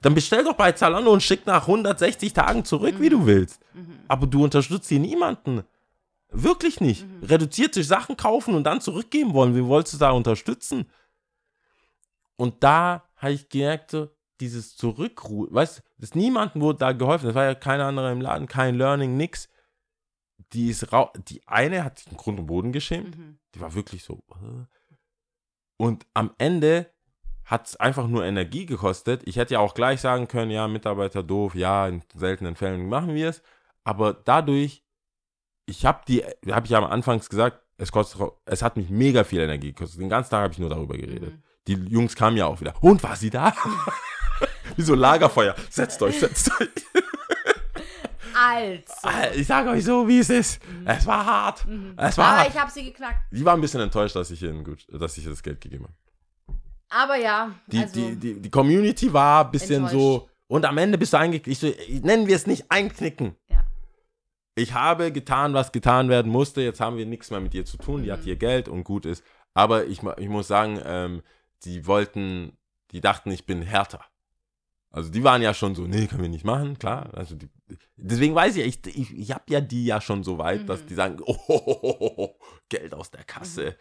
dann bestell doch bei Zalando und schick nach 160 Tagen zurück, wie du willst. Mhm. Aber du unterstützt hier niemanden. Wirklich nicht. Mhm. Reduziert durch Sachen kaufen und dann zurückgeben wollen. Wie wolltest du da unterstützen? Und da habe ich gemerkt, so, dieses Zurückruhen, weißt du, das niemandem wurde da geholfen. Das war ja kein anderer im Laden, kein Learning, nix. Die ist rau die eine hat sich im Grund und Boden geschämt. Mhm. Die war wirklich so. Und am Ende hat es einfach nur Energie gekostet. Ich hätte ja auch gleich sagen können, ja, Mitarbeiter doof, ja, in seltenen Fällen machen wir es. Aber dadurch, ich habe die, habe ich ja am Anfangs gesagt, es kostet, es hat mich mega viel Energie gekostet. Den ganzen Tag habe ich nur darüber geredet. Mhm. Die Jungs kamen ja auch wieder. Und war sie da? Wie so Lagerfeuer. Setzt euch, setzt euch. Also. Ich sage euch so, wie es ist. Es war hart. Mhm. Es war Aber hart. ich habe sie geknackt. Die war ein bisschen enttäuscht, dass ich ihr, gut, dass ich ihr das Geld gegeben habe. Aber ja, Die, also, die, die, die Community war ein bisschen Enttäuscht. so. Und am Ende bist du eingeknickt. So, nennen wir es nicht einknicken. Ja. ich habe getan, was getan werden musste. Jetzt haben wir nichts mehr mit ihr zu tun. Die Mhm. hat ihr Geld und gut ist. Aber ich, ich muss sagen, ähm, die wollten, die dachten, ich bin härter. Also die waren ja schon so, nee, können wir nicht machen, klar. Also die, deswegen weiß ich, ich, ich, ich habe ja die ja schon so weit, dass Mhm. die sagen, oh, ho, ho, ho, ho, Geld aus der Kasse.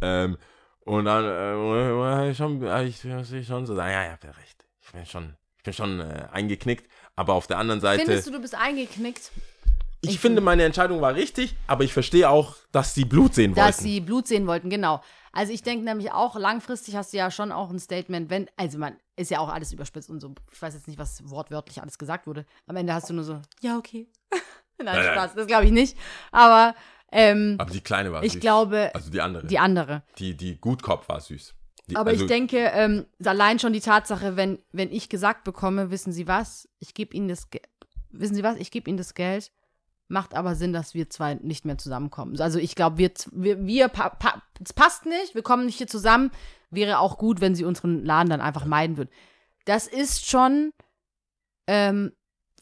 Ähm, und dann äh, äh, schon, ich, ich schon so, sagen, ja, ja, habt recht. Ich bin schon, ich bin schon äh, eingeknickt. Aber auf der anderen Seite, Findest du, du bist eingeknickt, ich, ich finde, find- meine Entscheidung war richtig, aber ich verstehe auch, dass sie Blut sehen dass wollten. sie Blut sehen wollten? Genau. Also ich denke nämlich auch, langfristig hast du ja schon auch ein Statement, wenn, also man ist ja auch alles überspitzt und so, ich weiß jetzt nicht, was wortwörtlich alles gesagt wurde. Am Ende hast du nur so, ja, okay. Nein, Nein, nein. Spaß, das glaube ich nicht. Aber ähm, aber die Kleine war ich süß. glaube, Also die andere. die andere. die, die Gutkopf war süß. Die, Aber also, ich denke, ähm, allein schon die Tatsache, wenn, wenn ich gesagt bekomme, wissen Sie was, ich gebe Ihnen das, Ge wissen Sie was, ich gebe Ihnen das Geld, macht aber Sinn, dass wir zwei nicht mehr zusammenkommen. Also ich glaube, wir, wir, wir pa pa es passt nicht, wir kommen nicht hier zusammen. Wäre auch gut, wenn sie unseren Laden dann einfach meiden würden. Das ist schon ähm,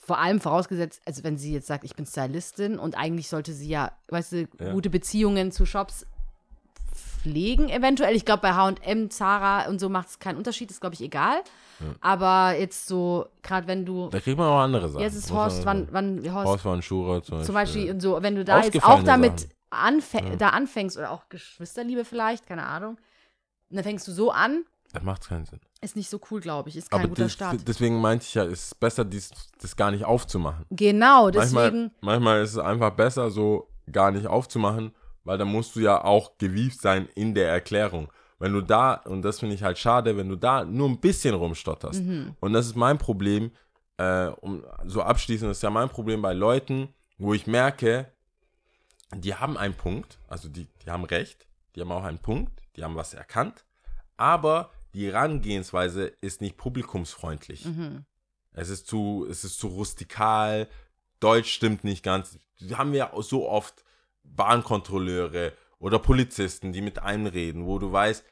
vor allem vorausgesetzt, also wenn sie jetzt sagt, ich bin Stylistin und eigentlich sollte sie ja, weißt du, Ja. gute Beziehungen zu Shops pflegen eventuell. Ich glaube, bei H&M, Zara und so macht es keinen Unterschied, ist, glaube ich, egal. Aber jetzt so, gerade wenn du, da kriegt man auch andere Sachen. jetzt ist Horst, wann, wann, Horst, Horst von Schurer zum Beispiel. zum Beispiel und so, wenn du da jetzt auch damit anfäng, Ja. da anfängst oder auch Geschwisterliebe vielleicht, keine Ahnung, und dann fängst du so an, Das macht keinen Sinn. ist nicht so cool, glaube ich, ist kein Aber guter das, Start. deswegen meinte ich ja, es ist besser, dies, das gar nicht aufzumachen. Genau, Manchmal, deswegen, manchmal ist es einfach besser, so gar nicht aufzumachen, weil dann musst du ja auch gewieft sein in der Erklärung. Wenn du da, und das finde ich halt schade, wenn du da nur ein bisschen rumstotterst. Mhm. Und das ist mein Problem, äh, um so abschließend, das ist ja mein Problem bei Leuten, wo ich merke, die haben einen Punkt, also die, die haben recht, die haben auch einen Punkt, die haben was erkannt, aber die Herangehensweise ist nicht publikumsfreundlich. Mhm. Es ist zu, es ist zu rustikal, Deutsch stimmt nicht ganz. Wir haben ja so oft Bahnkontrolleure oder Polizisten, die mit einem reden, wo du weißt,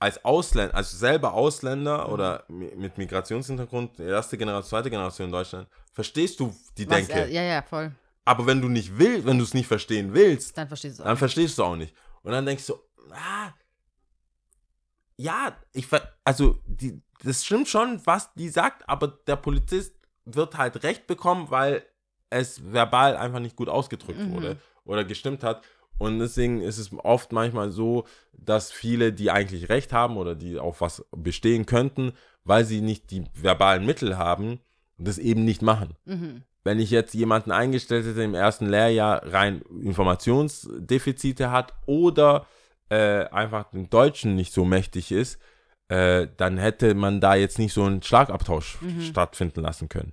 als Ausländer, also selber Ausländer Mhm. oder mi- mit Migrationshintergrund, erste Generation, zweite Generation in Deutschland, verstehst du die was, Denke. äh, ja, ja, voll. Aber wenn du nicht willst, wenn du es nicht verstehen willst, Dann verstehst du dann auch. verstehst du auch nicht. Und dann denkst du, ah, ja, ich ver also die, das stimmt schon, was die sagt, aber der Polizist wird halt recht bekommen, weil es verbal einfach nicht gut ausgedrückt Mhm. wurde oder gestimmt hat. Und deswegen ist es oft manchmal so, dass viele, die eigentlich recht haben oder die auf was bestehen könnten, weil sie nicht die verbalen Mittel haben, das eben nicht machen Mhm. wenn ich jetzt jemanden eingestellt hätte im ersten Lehrjahr rein Informationsdefizite hat oder äh, einfach den Deutschen nicht so mächtig ist, äh, dann hätte man da jetzt nicht so einen Schlagabtausch Mhm. stattfinden lassen können.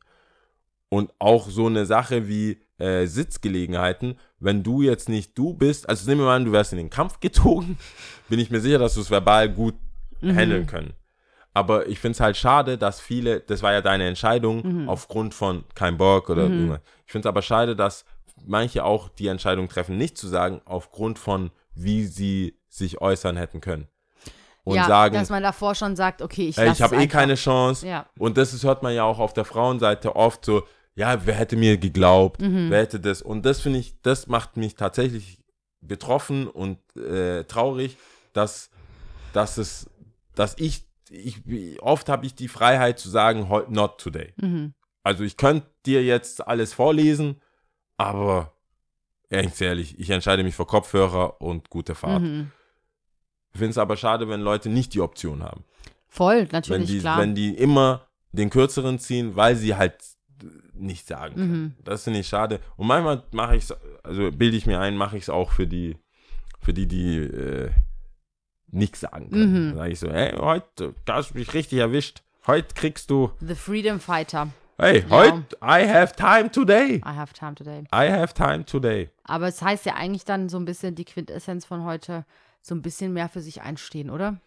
Und auch so eine Sache wie äh, Sitzgelegenheiten, wenn du jetzt nicht du bist, also nehmen wir mal an, du wärst in den Kampf gezogen, bin ich mir sicher, dass du es verbal gut Mhm. handeln können. Aber ich finde es halt schade, dass viele, das war ja deine Entscheidung, Mhm. aufgrund von kein Bock oder irgendwas. Ich finde es aber schade, dass manche auch die Entscheidung treffen, nicht zu sagen, aufgrund von wie sie sich äußern hätten können. Und ja, sagen, dass man davor schon sagt, okay, ich ey, ich habe eh einfach. keine Chance. Ja. Und das ist, hört man ja auch auf der Frauenseite oft so, ja, wer hätte mir geglaubt, Mhm. wer hätte das. Und das finde ich, das macht mich tatsächlich betroffen und äh, traurig, dass, dass es, dass ich, ich oft habe ich die Freiheit zu sagen, "Heu- not today. Mhm. Also ich könnte dir jetzt alles vorlesen, aber ganz ehrlich, ich entscheide mich für Kopfhörer und gute Fahrt. Mhm. Ich finde es aber schade, wenn Leute nicht die Option haben Voll, wenn natürlich, die, klar. wenn die immer den kürzeren ziehen, weil sie halt nicht sagen können. Mhm. Das finde ich schade. Und manchmal mache ich es, also bilde ich mir ein, mache ich es auch für die, für die, die äh, nichts sagen können. Mhm. Sage ich so, hey, heute hast du mich richtig erwischt. Heute kriegst du, The Freedom Fighter. hey, Ja. heute, I have time today. I have time today. I have time today. Aber es heißt ja eigentlich dann so ein bisschen die Quintessenz von heute, so ein bisschen mehr für sich einstehen, oder?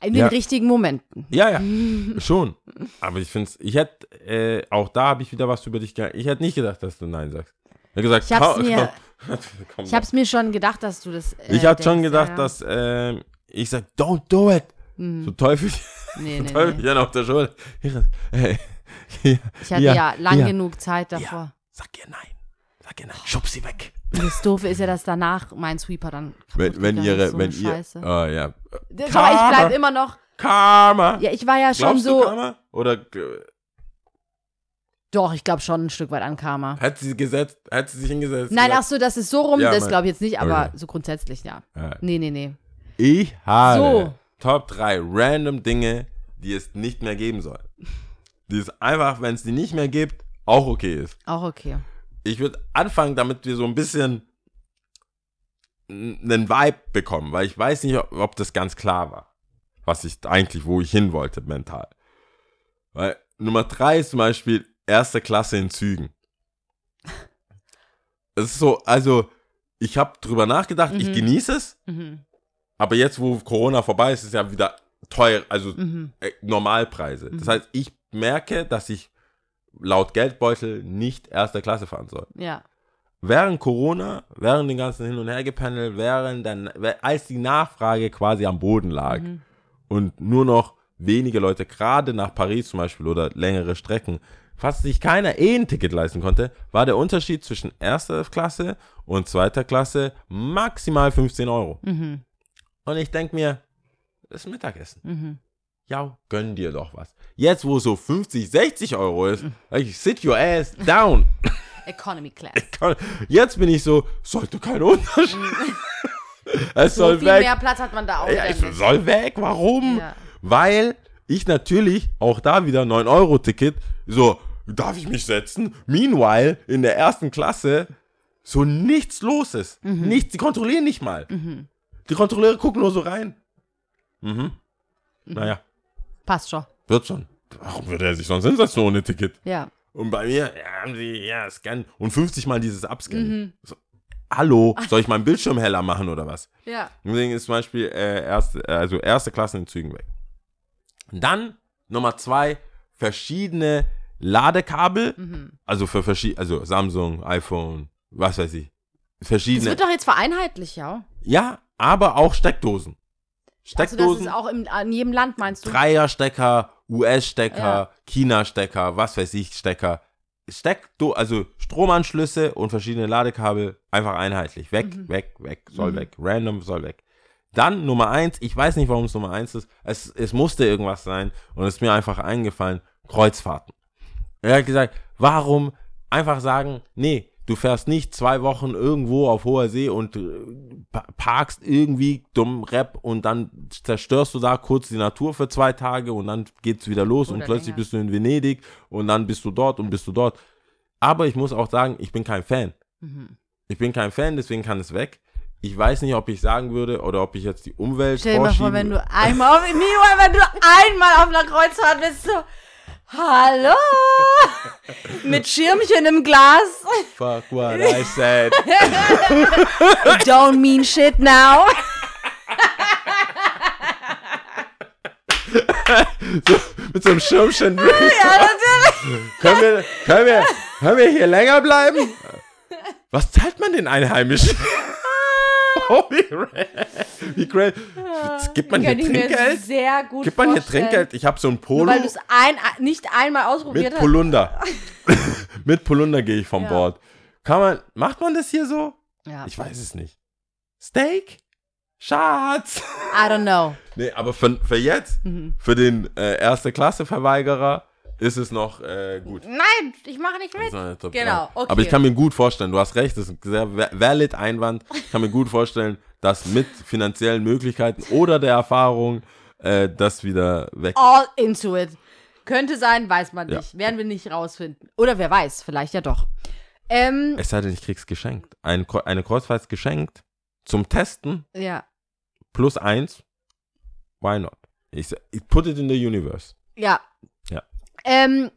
In den Ja. richtigen Momenten. Ja, ja, schon. Aber ich finde es, ich hätte, äh, auch da habe ich wieder was über dich gelernt. Ich hätte nicht gedacht, dass du Nein sagst. Ich habe gesagt, Ich hab's mir- komm, komm Ich habe es mir schon gedacht, dass du das. Äh, Ich hatte schon gedacht, ja, ja. dass ähm, ich sag, don't do it. Mhm. So Teufel, Nee, nee, Teufel nee. auf der Schulter. Hey, Ich hatte ja, lang genug Zeit davor. Sag ihr nein. Ihr, schub sie weg. Und das Doofe ist ja, dass danach mein Sweeper dann Wenn, wenn ihre, ist, so wenn ihr, Scheiße. oh ja. Aber ich Karma. bleib immer noch. Karma. Ja, ich war ja schon Glaubst so. du Karma? Oder Doch, ich glaube schon ein Stück weit an Karma. hat sie gesetzt, hat sie sich hingesetzt? Nein, gesagt, ach so, das ist so rum, Ja, das mein- glaube ich jetzt nicht, aber Okay. so grundsätzlich, ja. Ja. Nee, nee, nee. Ich habe So. Top 3 random Dinge, die es nicht mehr geben soll. Die es einfach, wenn es die nicht mehr gibt, auch okay ist. Auch okay. Ich würde anfangen, damit wir so ein bisschen einen Vibe bekommen, weil ich weiß nicht, ob, ob das ganz klar war, was ich eigentlich, wo ich hin wollte mental. Weil Nummer 3 ist zum Beispiel erste Klasse in Zügen. Es ist so, also ich habe drüber nachgedacht, ich Mhm. genieße es, Mhm. aber jetzt, wo Corona vorbei ist, ist es ja wieder teuer, also Mhm. äh, Normalpreise. Das heißt, ich merke, dass ich laut Geldbeutel nicht erster Klasse fahren soll. Ja. Während Corona, während den ganzen Hin- und Hergependel, während dann, als die Nachfrage quasi am Boden lag Mhm. und nur noch wenige Leute, gerade nach Paris zum Beispiel oder längere Strecken, fast sich keiner eh ein Ticket leisten konnte, war der Unterschied zwischen erster Klasse und zweiter Klasse maximal 15 Euro. Mhm. Und ich denke mir, das ist Mittagessen. Mhm. Ja, gönn dir doch was. Jetzt, wo es so 50, 60 Euro ist, ich, sit your ass down. Economy Class. Jetzt bin ich so, sollte kein Unterschied. es So soll viel weg. mehr Platz hat man da auch Ja, es soll weg. Warum? Ja. Weil ich natürlich auch da wieder 9-Euro-Ticket, so, darf ich mich setzen? Meanwhile, in der ersten Klasse, so nichts los ist. Mhm. Nichts, die kontrollieren nicht mal. Die Kontrolleure gucken nur so rein. Mhm. Naja, Passt schon. wird schon. Warum würde er sich sonst hinsetzen ohne Ticket? Ja. Und bei mir, ja, haben sie, ja, scannen. Und 50 Mal dieses Abscannen. Mhm. So, hallo, soll ich meinen Bildschirm heller machen oder was? Ja. Deswegen ist zum Beispiel äh, erste, äh, also erste Klasse in Zügen weg. Dann Nummer zwei, verschiedene Ladekabel, Mhm. also für verschiedene, also Samsung, iPhone, was weiß ich. Das Verschiedene. wird doch jetzt vereinheitlicht, ja. ja, aber auch Steckdosen. Also das Steckdosen, ist auch im, in jedem Land, meinst du? Dreierstecker, US-Stecker, Ja. China-Stecker, was weiß ich, Stecker. Steckdo also Stromanschlüsse und verschiedene Ladekabel einfach einheitlich. Weg, Mhm. weg, weg, soll weg. Random soll weg. Dann Nummer eins, ich weiß nicht, warum es Nummer eins ist. Es, es musste irgendwas sein und es ist mir einfach eingefallen, Kreuzfahrten. Er hat gesagt, warum einfach sagen, nee, du fährst nicht zwei Wochen irgendwo auf hoher See und äh, pa- parkst irgendwie dumm Rap und dann zerstörst du da kurz die Natur für zwei Tage und dann geht's wieder los und Oder plötzlich länger. bist du in Venedig und dann bist du dort und bist du dort. Aber ich muss auch sagen, ich bin kein Fan. Mhm. Ich bin kein Fan, deswegen kann es weg. Ich weiß nicht, ob ich sagen würde oder ob ich jetzt die Umwelt Stell dir mal vor, wenn du einmal auf, Meanwhile, wenn du einmal auf einer Kreuzfahrt bist, so, hallo, mit Schirmchen im Glas, Fuck what I said. don't mean shit now. Mit so einem Schirmchen. ja, natürlich. können, wir, können, wir, können wir hier länger bleiben? Was zahlt man den Einheimischen? oh, wie, wie great. Gibt man hier Trinkgeld? sehr gut Gibt man hier vorstellen. Trinkgeld? Ich habe so ein Nur Polo weil du es ein, nicht einmal ausprobiert mit hast. Polunder. mit Polunder gehe ich vom Ja. Bord. Kann man, macht man das hier so? Ja. Ich weiß es nicht. Steak? Schatz! I don't know. Nee, aber für, für jetzt, Mhm. für den äh, Erste-Klasse-Verweigerer, ist es noch äh, gut. Nein, ich mache nicht mit. Top Genau, okay. Aber ich kann mir gut vorstellen, du hast recht, das ist ein sehr va- valid Einwand. Ich kann mir gut vorstellen, dass mit finanziellen Möglichkeiten oder der Erfahrung äh, das wieder weg All into it. Könnte sein, weiß man Ja. nicht. Werden wir nicht rausfinden. Oder wer weiß, vielleicht ja doch. Ähm, Es sei denn, ich krieg's geschenkt. Ein, eine Kreuzfahrt geschenkt zum Testen ja. plus eins. Why not? Ich put it in the universe. Ja. Ja. Ähm,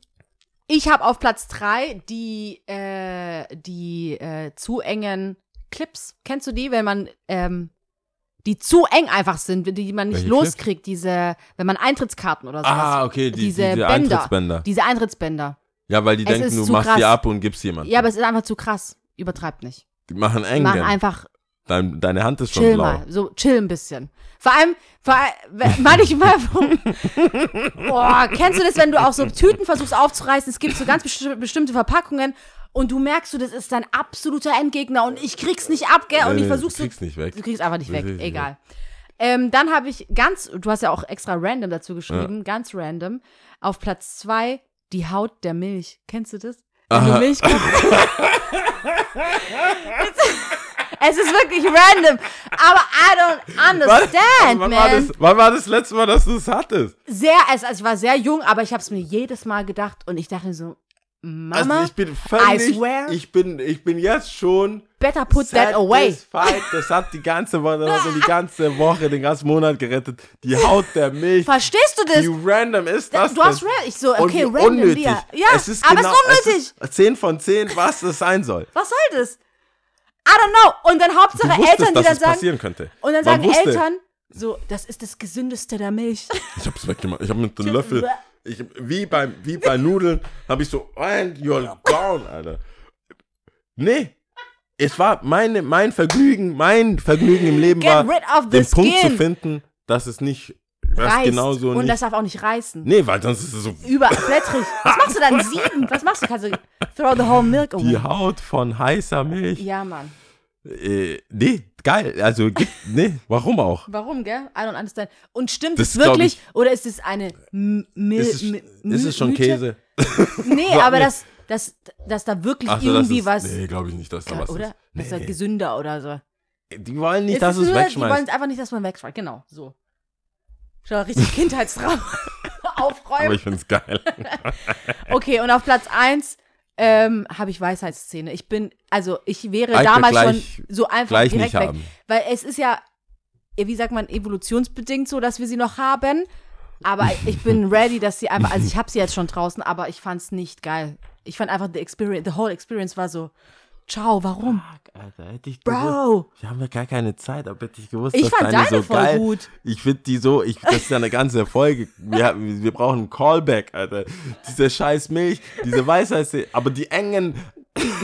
ich habe auf Platz 3 die, äh, die äh, zu engen Clips. Kennst du die, wenn man, ähm, die zu eng einfach sind, die man nicht Welche loskriegt, diese, wenn man Eintrittskarten oder sowas. Ah, okay, die, diese diese, Bänder. Eintrittsbänder. Diese Eintrittsbänder. Ja, weil die Es denken, du machst krass. die ab und gibst jemandem. Ja, aber es ist einfach zu krass. Übertreibt nicht. die machen eng. Mach denn. einfach Dein, deine Hand ist schon chill blau. mal. So, chill ein bisschen. Vor allem, vor allem manchmal, boah, kennst du das, wenn du auch so Tüten versuchst aufzureißen? Es gibt so ganz besti bestimmte Verpackungen Und du merkst, du, das ist dein absoluter Endgegner und ich krieg's nicht ab, gell? Und Nee, ich versuch's du kriegst nicht weg. Du kriegst einfach nicht Du weg, nicht egal. Ähm, dann habe ich ganz, du hast ja auch extra random dazu geschrieben, ganz random, auf Platz zwei die Haut der Milch. Kennst du das? Wenn du Aha. Milch kaufst. es ist wirklich random, aber I don't understand, wann, man. war das, wann war das letzte Mal, dass du es hattest? Sehr, also ich war sehr jung, aber ich habe es mir jedes Mal gedacht und ich dachte mir so, Mama, also ich bin völlig, swear. ich bin, ich bin jetzt schon better put that away. Das hat die ganze Woche, das hat die ganze Woche, den ganzen Monat gerettet. Die Haut der Milch. Verstehst du das? Wie random ist das du hast real. Ich so, okay, random, unnötig. Ja, es ist aber genau, es ist unnötig. 10 von 10, was das sein soll. Was soll das? I don't know. Und dann Hauptsache wusstest, Eltern, die dann sagen, könnte. und dann Man sagen wusste. Eltern, so, das ist das gesündeste der Milch. Ich hab's weggemacht. Ich hab mit dem Löffel, ich, wie, beim, wie bei Nudeln, habe ich so, and you're gone, Alter. Nee. Es war meine, mein Vergnügen, mein Vergnügen im Leben Get war, den the Punkt zu skin. finden, dass es nicht, das Reißt. genauso und nicht. das darf auch nicht reißen. nee, weil sonst ist es so, Überall flettrig. Was machst du dann? Sieben? Was machst du? Kannst du throw the whole milk away? die Haut von heißer Milch. Ja, Mann. Äh, nee, geil. Also, nee, warum auch? Warum, gell? I don't understand. Und stimmt Das es wirklich? ich- Oder ist es eine M Mil Ist es, ist es schon Mythe? Käse? Nee, aber mir. dass, dass, da wirklich Ach das irgendwie ist, was. Nee, glaube ich nicht, dass da was oder? ist. Das ist halt Nee. gesünder oder so. Die wollen nicht, Es dass ist es nur, Die wegschmeißt. wollen einfach nicht, dass man wegschmeißt. Genau, so. Schau, richtig Kindheitstraum. Aber Aufräumen. ich find's geil. Okay, und auf Platz 1 ähm, habe ich Weisheitszähne. Ich bin, also ich wäre Alter, damals gleich- schon so einfach gleich direkt nicht weg. haben. Weil es ist ja, wie sagt man, evolutionsbedingt so, dass wir sie noch haben. Aber ich bin ready, dass sie einfach, also ich habe sie jetzt schon draußen, aber ich fand es nicht geil. Ich fand einfach, the experience, the whole experience war so, ciao, warum? Fuck, Alter, hätte ich gewusst. Bro. Wir haben ja gar keine Zeit, aber hätte ich gewusst, Ich dass fand deine deine so geil. gut. Ich finde die so, ich, das ist ja eine ganze Folge. Wir, wir brauchen einen Callback, Alter. Diese scheiß Milch, diese Weisheit, aber die engen,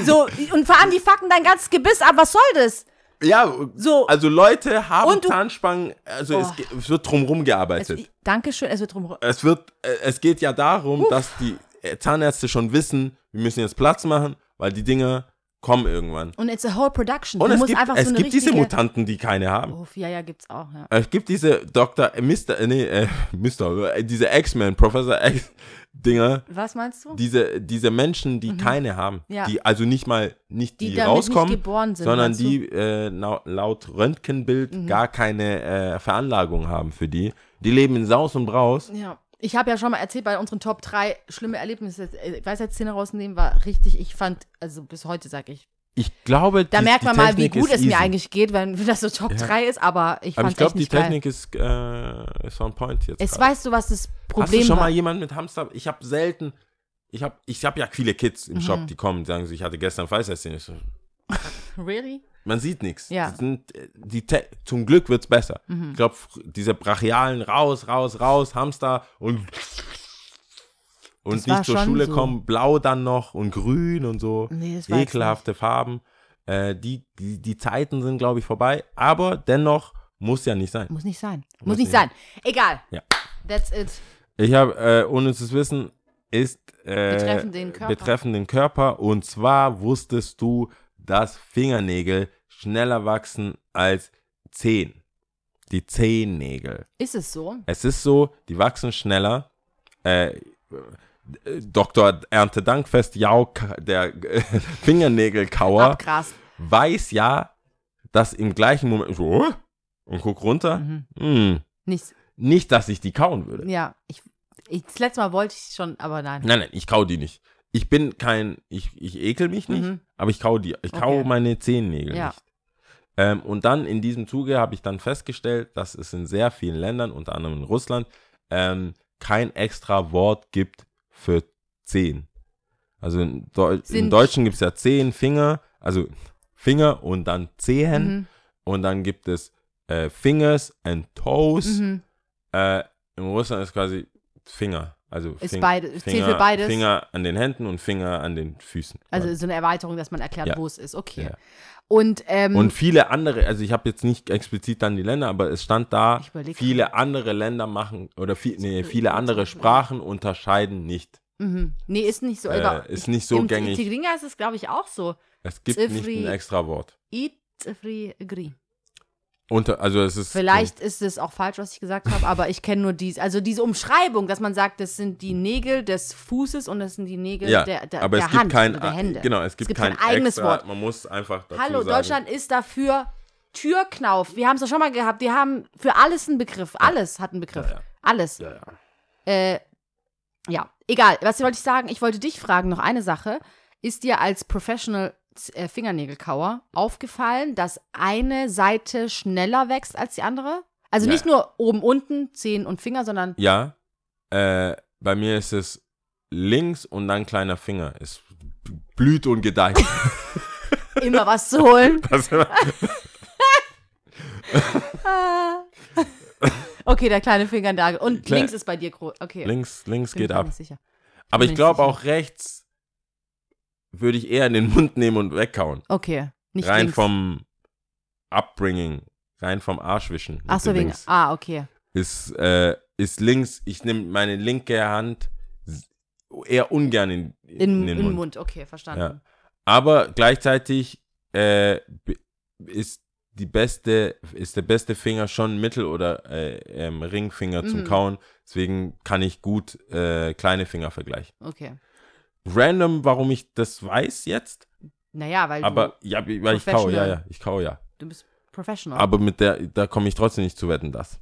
So, und vor allem die fucken dein ganzes Gebiss ab, was soll das? ja, So. also Leute haben Und du- Zahnspangen, also es, Oh. ge- es wird drumherum Es, gearbeitet. Dankeschön, es wird drum. Es wird, äh, es geht ja darum, dass die äh, Zahnärzte schon wissen, wir müssen jetzt Platz machen, weil die Dinger kommen irgendwann. Und it's a whole production. Und du es gibt, einfach es so gibt diese Mutanten, die keine haben. Uff, ja, ja, gibt's auch, ja. Es gibt diese Dr. äh, Mr. äh, Nee, äh, Mr. äh, Diese X-Men, Professor X-Dinger, Was meinst du? diese, diese Menschen, die keine haben. Mhm. Ja. Die also nicht mal, nicht die, Die rauskommen, geboren sind, sondern? Mhm. die äh, laut Röntgenbild gar keine äh, Veranlagung haben für die. Die leben in Saus und Braus. Ja. Ich habe ja schon mal erzählt, bei unseren Top 3 schlimme Erlebnisse, äh, Weisheitszähne rausnehmen, war richtig, ich fand, also bis heute sage ich, Ich glaube, da die, merkt die man mal, wie gut ist es mir easy. eigentlich geht, wenn das so Top Ja. 3 ist, aber ich Aber fand ich glaube, echt die nicht geil. Technik ist, äh, ist on point jetzt. Es weißt du, was das Hast Problem du schon war? mal jemanden mit Hamster? Ich habe selten. Ich habe ich hab ja viele Kids Mhm. im Shop, die kommen und sagen so, ich hatte gestern Weisheitszähne. Ich really? Man sieht nichts. Ja. Sind, äh, die Te zum Glück wird's besser. Mhm. Ich glaube, diese brachialen raus, raus, raus, Hamster und und Das nicht zur Schule so. kommen, blau dann noch und grün und so. Nee, Ekelhafte Farben. Äh, die, die, die Zeiten sind, glaube ich, vorbei. Aber dennoch muss ja nicht sein. Muss nicht sein. Muss, Muss nicht nicht. sein. Egal. Ja. That's it. Ich habe, äh, ohne zu wissen, ist äh, Betreffend den Körper. betreffend den Körper. Und zwar wusstest du, dass Fingernägel schneller wachsen als Zehen. Die Zehennägel. Ist es so? Es ist so, die wachsen schneller. Äh, Dr. Erntedankfest Jauk, der äh, Fingernägelkauer, weiß ja, dass im gleichen Moment so und guck runter. Mhm. Hm, Nichts. nicht, dass ich die kauen würde. Ja, ich, ich, das letzte Mal wollte ich schon, aber nein. Nein, nein, ich kau die nicht. Ich bin kein, ich, ich ekel mich nicht, Mhm. aber ich kau die. Ich kau Okay. meine Zehennägel Ja. nicht. Ähm, und dann in diesem Zuge habe ich dann festgestellt, dass es in sehr vielen Ländern, unter anderem in Russland, ähm, kein extra Wort gibt für Zehen. Also in, Deu im Deutschen gibt es ja Zehen, Finger, also Finger und dann Zehen. Mhm. Und dann gibt es äh, Fingers and Toes. Mhm. Äh, in Russland ist quasi Finger. Also Ist Fing- beide- zählt Finger, für beides? Finger an den Händen und Finger an den Füßen. Also so eine Erweiterung, dass man erklärt, Ja. wo es ist. Okay. Ja. Und, ähm, und viele andere, also ich habe jetzt nicht explizit dann die Länder, aber es stand da, viele andere Länder machen oder viel, nee, viele andere Sprachen unterscheiden nicht Mhm. Nee, ist nicht so. Äh, ist nicht so Im gängig. Tigrinja ist es, glaube ich, auch so. Es gibt nicht Zifri- ein extra Wort. Itzfri gri. Unter, also es ist Vielleicht ist es auch falsch, was ich gesagt habe, aber ich kenne nur dies, also diese Umschreibung, dass man sagt, das sind die Nägel des Fußes und das sind die Nägel ja, der, der, aber der es gibt Hand kein oder der Hände. genau, es gibt, kein, eigenes extra, Wort. Man muss einfach dazu Hallo, sagen, Deutschland ist dafür Türknauf. Wir haben es doch schon mal gehabt. Wir haben für alles einen Begriff. Alles hat einen Begriff. Ja, ja. Alles. Ja, ja. Äh, ja, egal. Was wollte ich sagen? Ich wollte dich fragen, noch eine Sache. Ist dir als Professional äh, Fingernägelkauer aufgefallen, dass eine Seite schneller wächst als die andere? Also Ja. nicht nur oben, unten, Zehen und Finger, sondern Ja, äh, bei mir ist es links und dann kleiner Finger. Es blüht und gedeiht. immer was zu holen. Das- Okay, der kleine Finger da. Und Kle- links ist bei dir groß. Okay. links, links Bin geht ab. sicher. Aber ich glaube auch rechts würde ich eher in den Mund nehmen und wegkauen. Okay. Nicht rein links. vom Upbringing, rein vom Arschwischen. Ach so, wegen. Links. Ah, okay. Ist, äh, ist links, ich nehme meine linke Hand eher ungern in, in, In, den in Mund. Mund. Okay, verstanden. Ja. Aber gleichzeitig äh, ist die beste, ist der beste Finger schon Mittel- oder äh, ähm, Ringfinger zum Mhm. Kauen. Deswegen kann ich gut äh, kleine Finger vergleichen. Okay. Random, warum ich das weiß jetzt, Naja, weil aber ja, weil ich kaue, ja, ja, ich kaue ja. du, du bist Professional. Aber mit der, da komme ich trotzdem nicht zu wetten, das.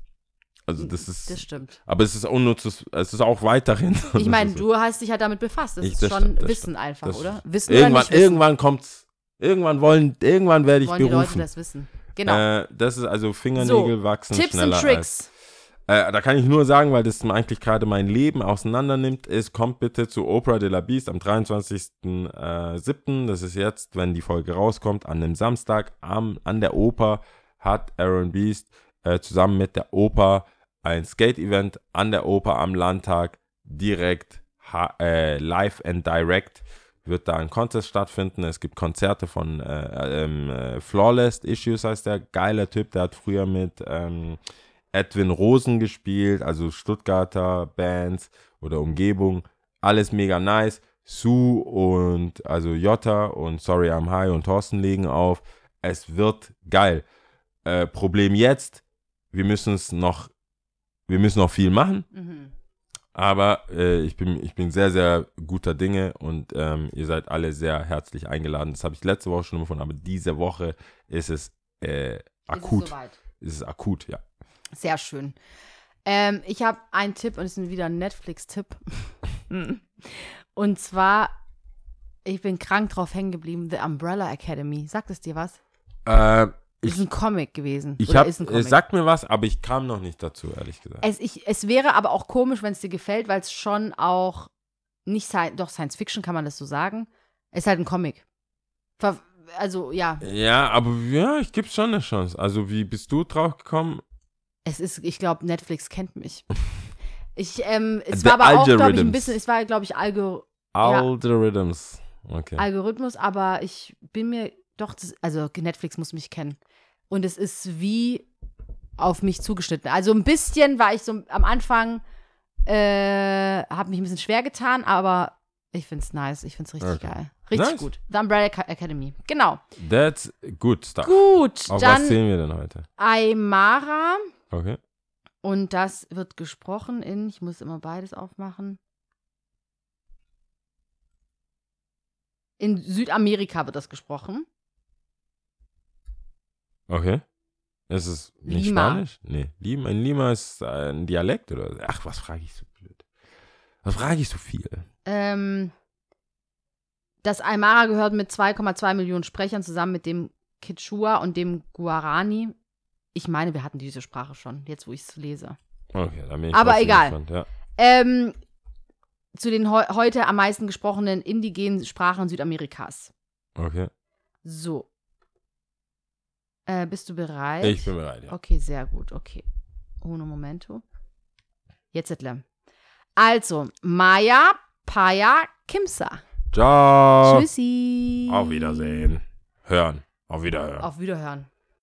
Also das ist, das stimmt. aber es ist unnützes, es ist auch weiterhin. Ich meine, du hast dich ja damit befasst. Das Ich- ist das schon stimmt, das Wissen stimmt. einfach, Das- oder? Wissen oder irgendwann, nicht wissen. irgendwann kommt's, irgendwann wollen, irgendwann werde ich wollen die Leute berufen. das wissen. Genau. Äh, das ist also Fingernägel wachsen Tipps schneller und Tricks. Äh, da kann ich nur sagen, weil das eigentlich gerade mein Leben auseinander nimmt, ist, kommt bitte zu Opera de la Beast am 23.07. Das ist jetzt, wenn die Folge rauskommt, an dem Samstag am, an der Oper hat Aaron Beast äh, zusammen mit der Oper ein Skate-Event an der Oper am Landtag direkt äh, live and direct wird da ein Contest stattfinden. Es gibt Konzerte von äh, ähm, äh, Flawless Issues, heißt der. Geiler Typ, der hat früher mit ähm, Edwin Rosen gespielt, also Stuttgarter Bands oder Umgebung. Alles mega nice. Sue und also Jota und Sorry I'm High und Thorsten legen auf. Es wird geil. Äh, Problem jetzt, wir müssen es noch, wir müssen noch viel machen. Mhm. Aber äh, ich, bin, ich bin sehr, sehr guter Dinge und ähm, ihr seid alle sehr herzlich eingeladen. Das habe ich letzte Woche schon gefunden, aber diese Woche ist es äh, akut. Ist es soweit. Ist es akut, ja. Sehr schön. Ähm, ich habe einen Tipp und es ist wieder ein Netflix-Tipp. und zwar, ich bin krank drauf hängen geblieben, The Umbrella Academy. Sagt es dir was? Äh, ist ich ein Comic gewesen. ich habe, ist ein Comic. sagt mir was, aber ich kam noch nicht dazu, ehrlich gesagt. Es, ich, es wäre aber auch komisch, wenn es dir gefällt, weil es schon auch nicht doch Science Fiction kann man das so sagen. Es ist halt ein Comic. Ver also ja, Ja, aber ja, ich gebe schon eine Chance. Also wie bist du drauf gekommen? Es ist, ich glaube, Netflix kennt mich. Ich, ähm, es The war aber auch, glaube ich, ein bisschen, es war, glaube ich, Algo Ja. Algorithms. Okay. Algorithmus, aber ich bin mir doch, das, also Netflix muss mich kennen. Und es ist wie auf mich zugeschnitten. Also ein bisschen war ich so am Anfang, äh, habe mich ein bisschen schwer getan, aber ich finde es nice. Ich finde es richtig Okay. geil. Richtig Nice. gut. The Umbrella Ca- Academy. Genau. That's good stuff. Gut, Auf was dann sehen wir denn heute? Aymara. Okay. Und das wird gesprochen in, ich muss immer beides aufmachen. In Südamerika wird das gesprochen. Okay. Ist es nicht Lima. Spanisch? Nee. Lima, in Lima ist ein Dialekt oder? Ach, was frage ich so blöd? Was frage ich so viel? Ähm, das Aymara gehört mit 2,2 Millionen Sprechern zusammen mit dem Quechua und dem Guarani. Ich meine, wir hatten diese Sprache schon, jetzt wo ich es lese. Okay, da bin ich Aber egal. gespannt, Ja. Ähm, zu den heu heute am meisten gesprochenen indigenen Sprachen Südamerikas. Okay. So. Äh, bist du bereit? Ich bin bereit, ja. Okay, sehr gut. Okay. Uno momento. Jetzt etle. Also, Maya, Paya, Kimsa. Ciao. Tschüssi. Auf Wiedersehen. Hören. Auf Wiederhören. Auf Wiederhören.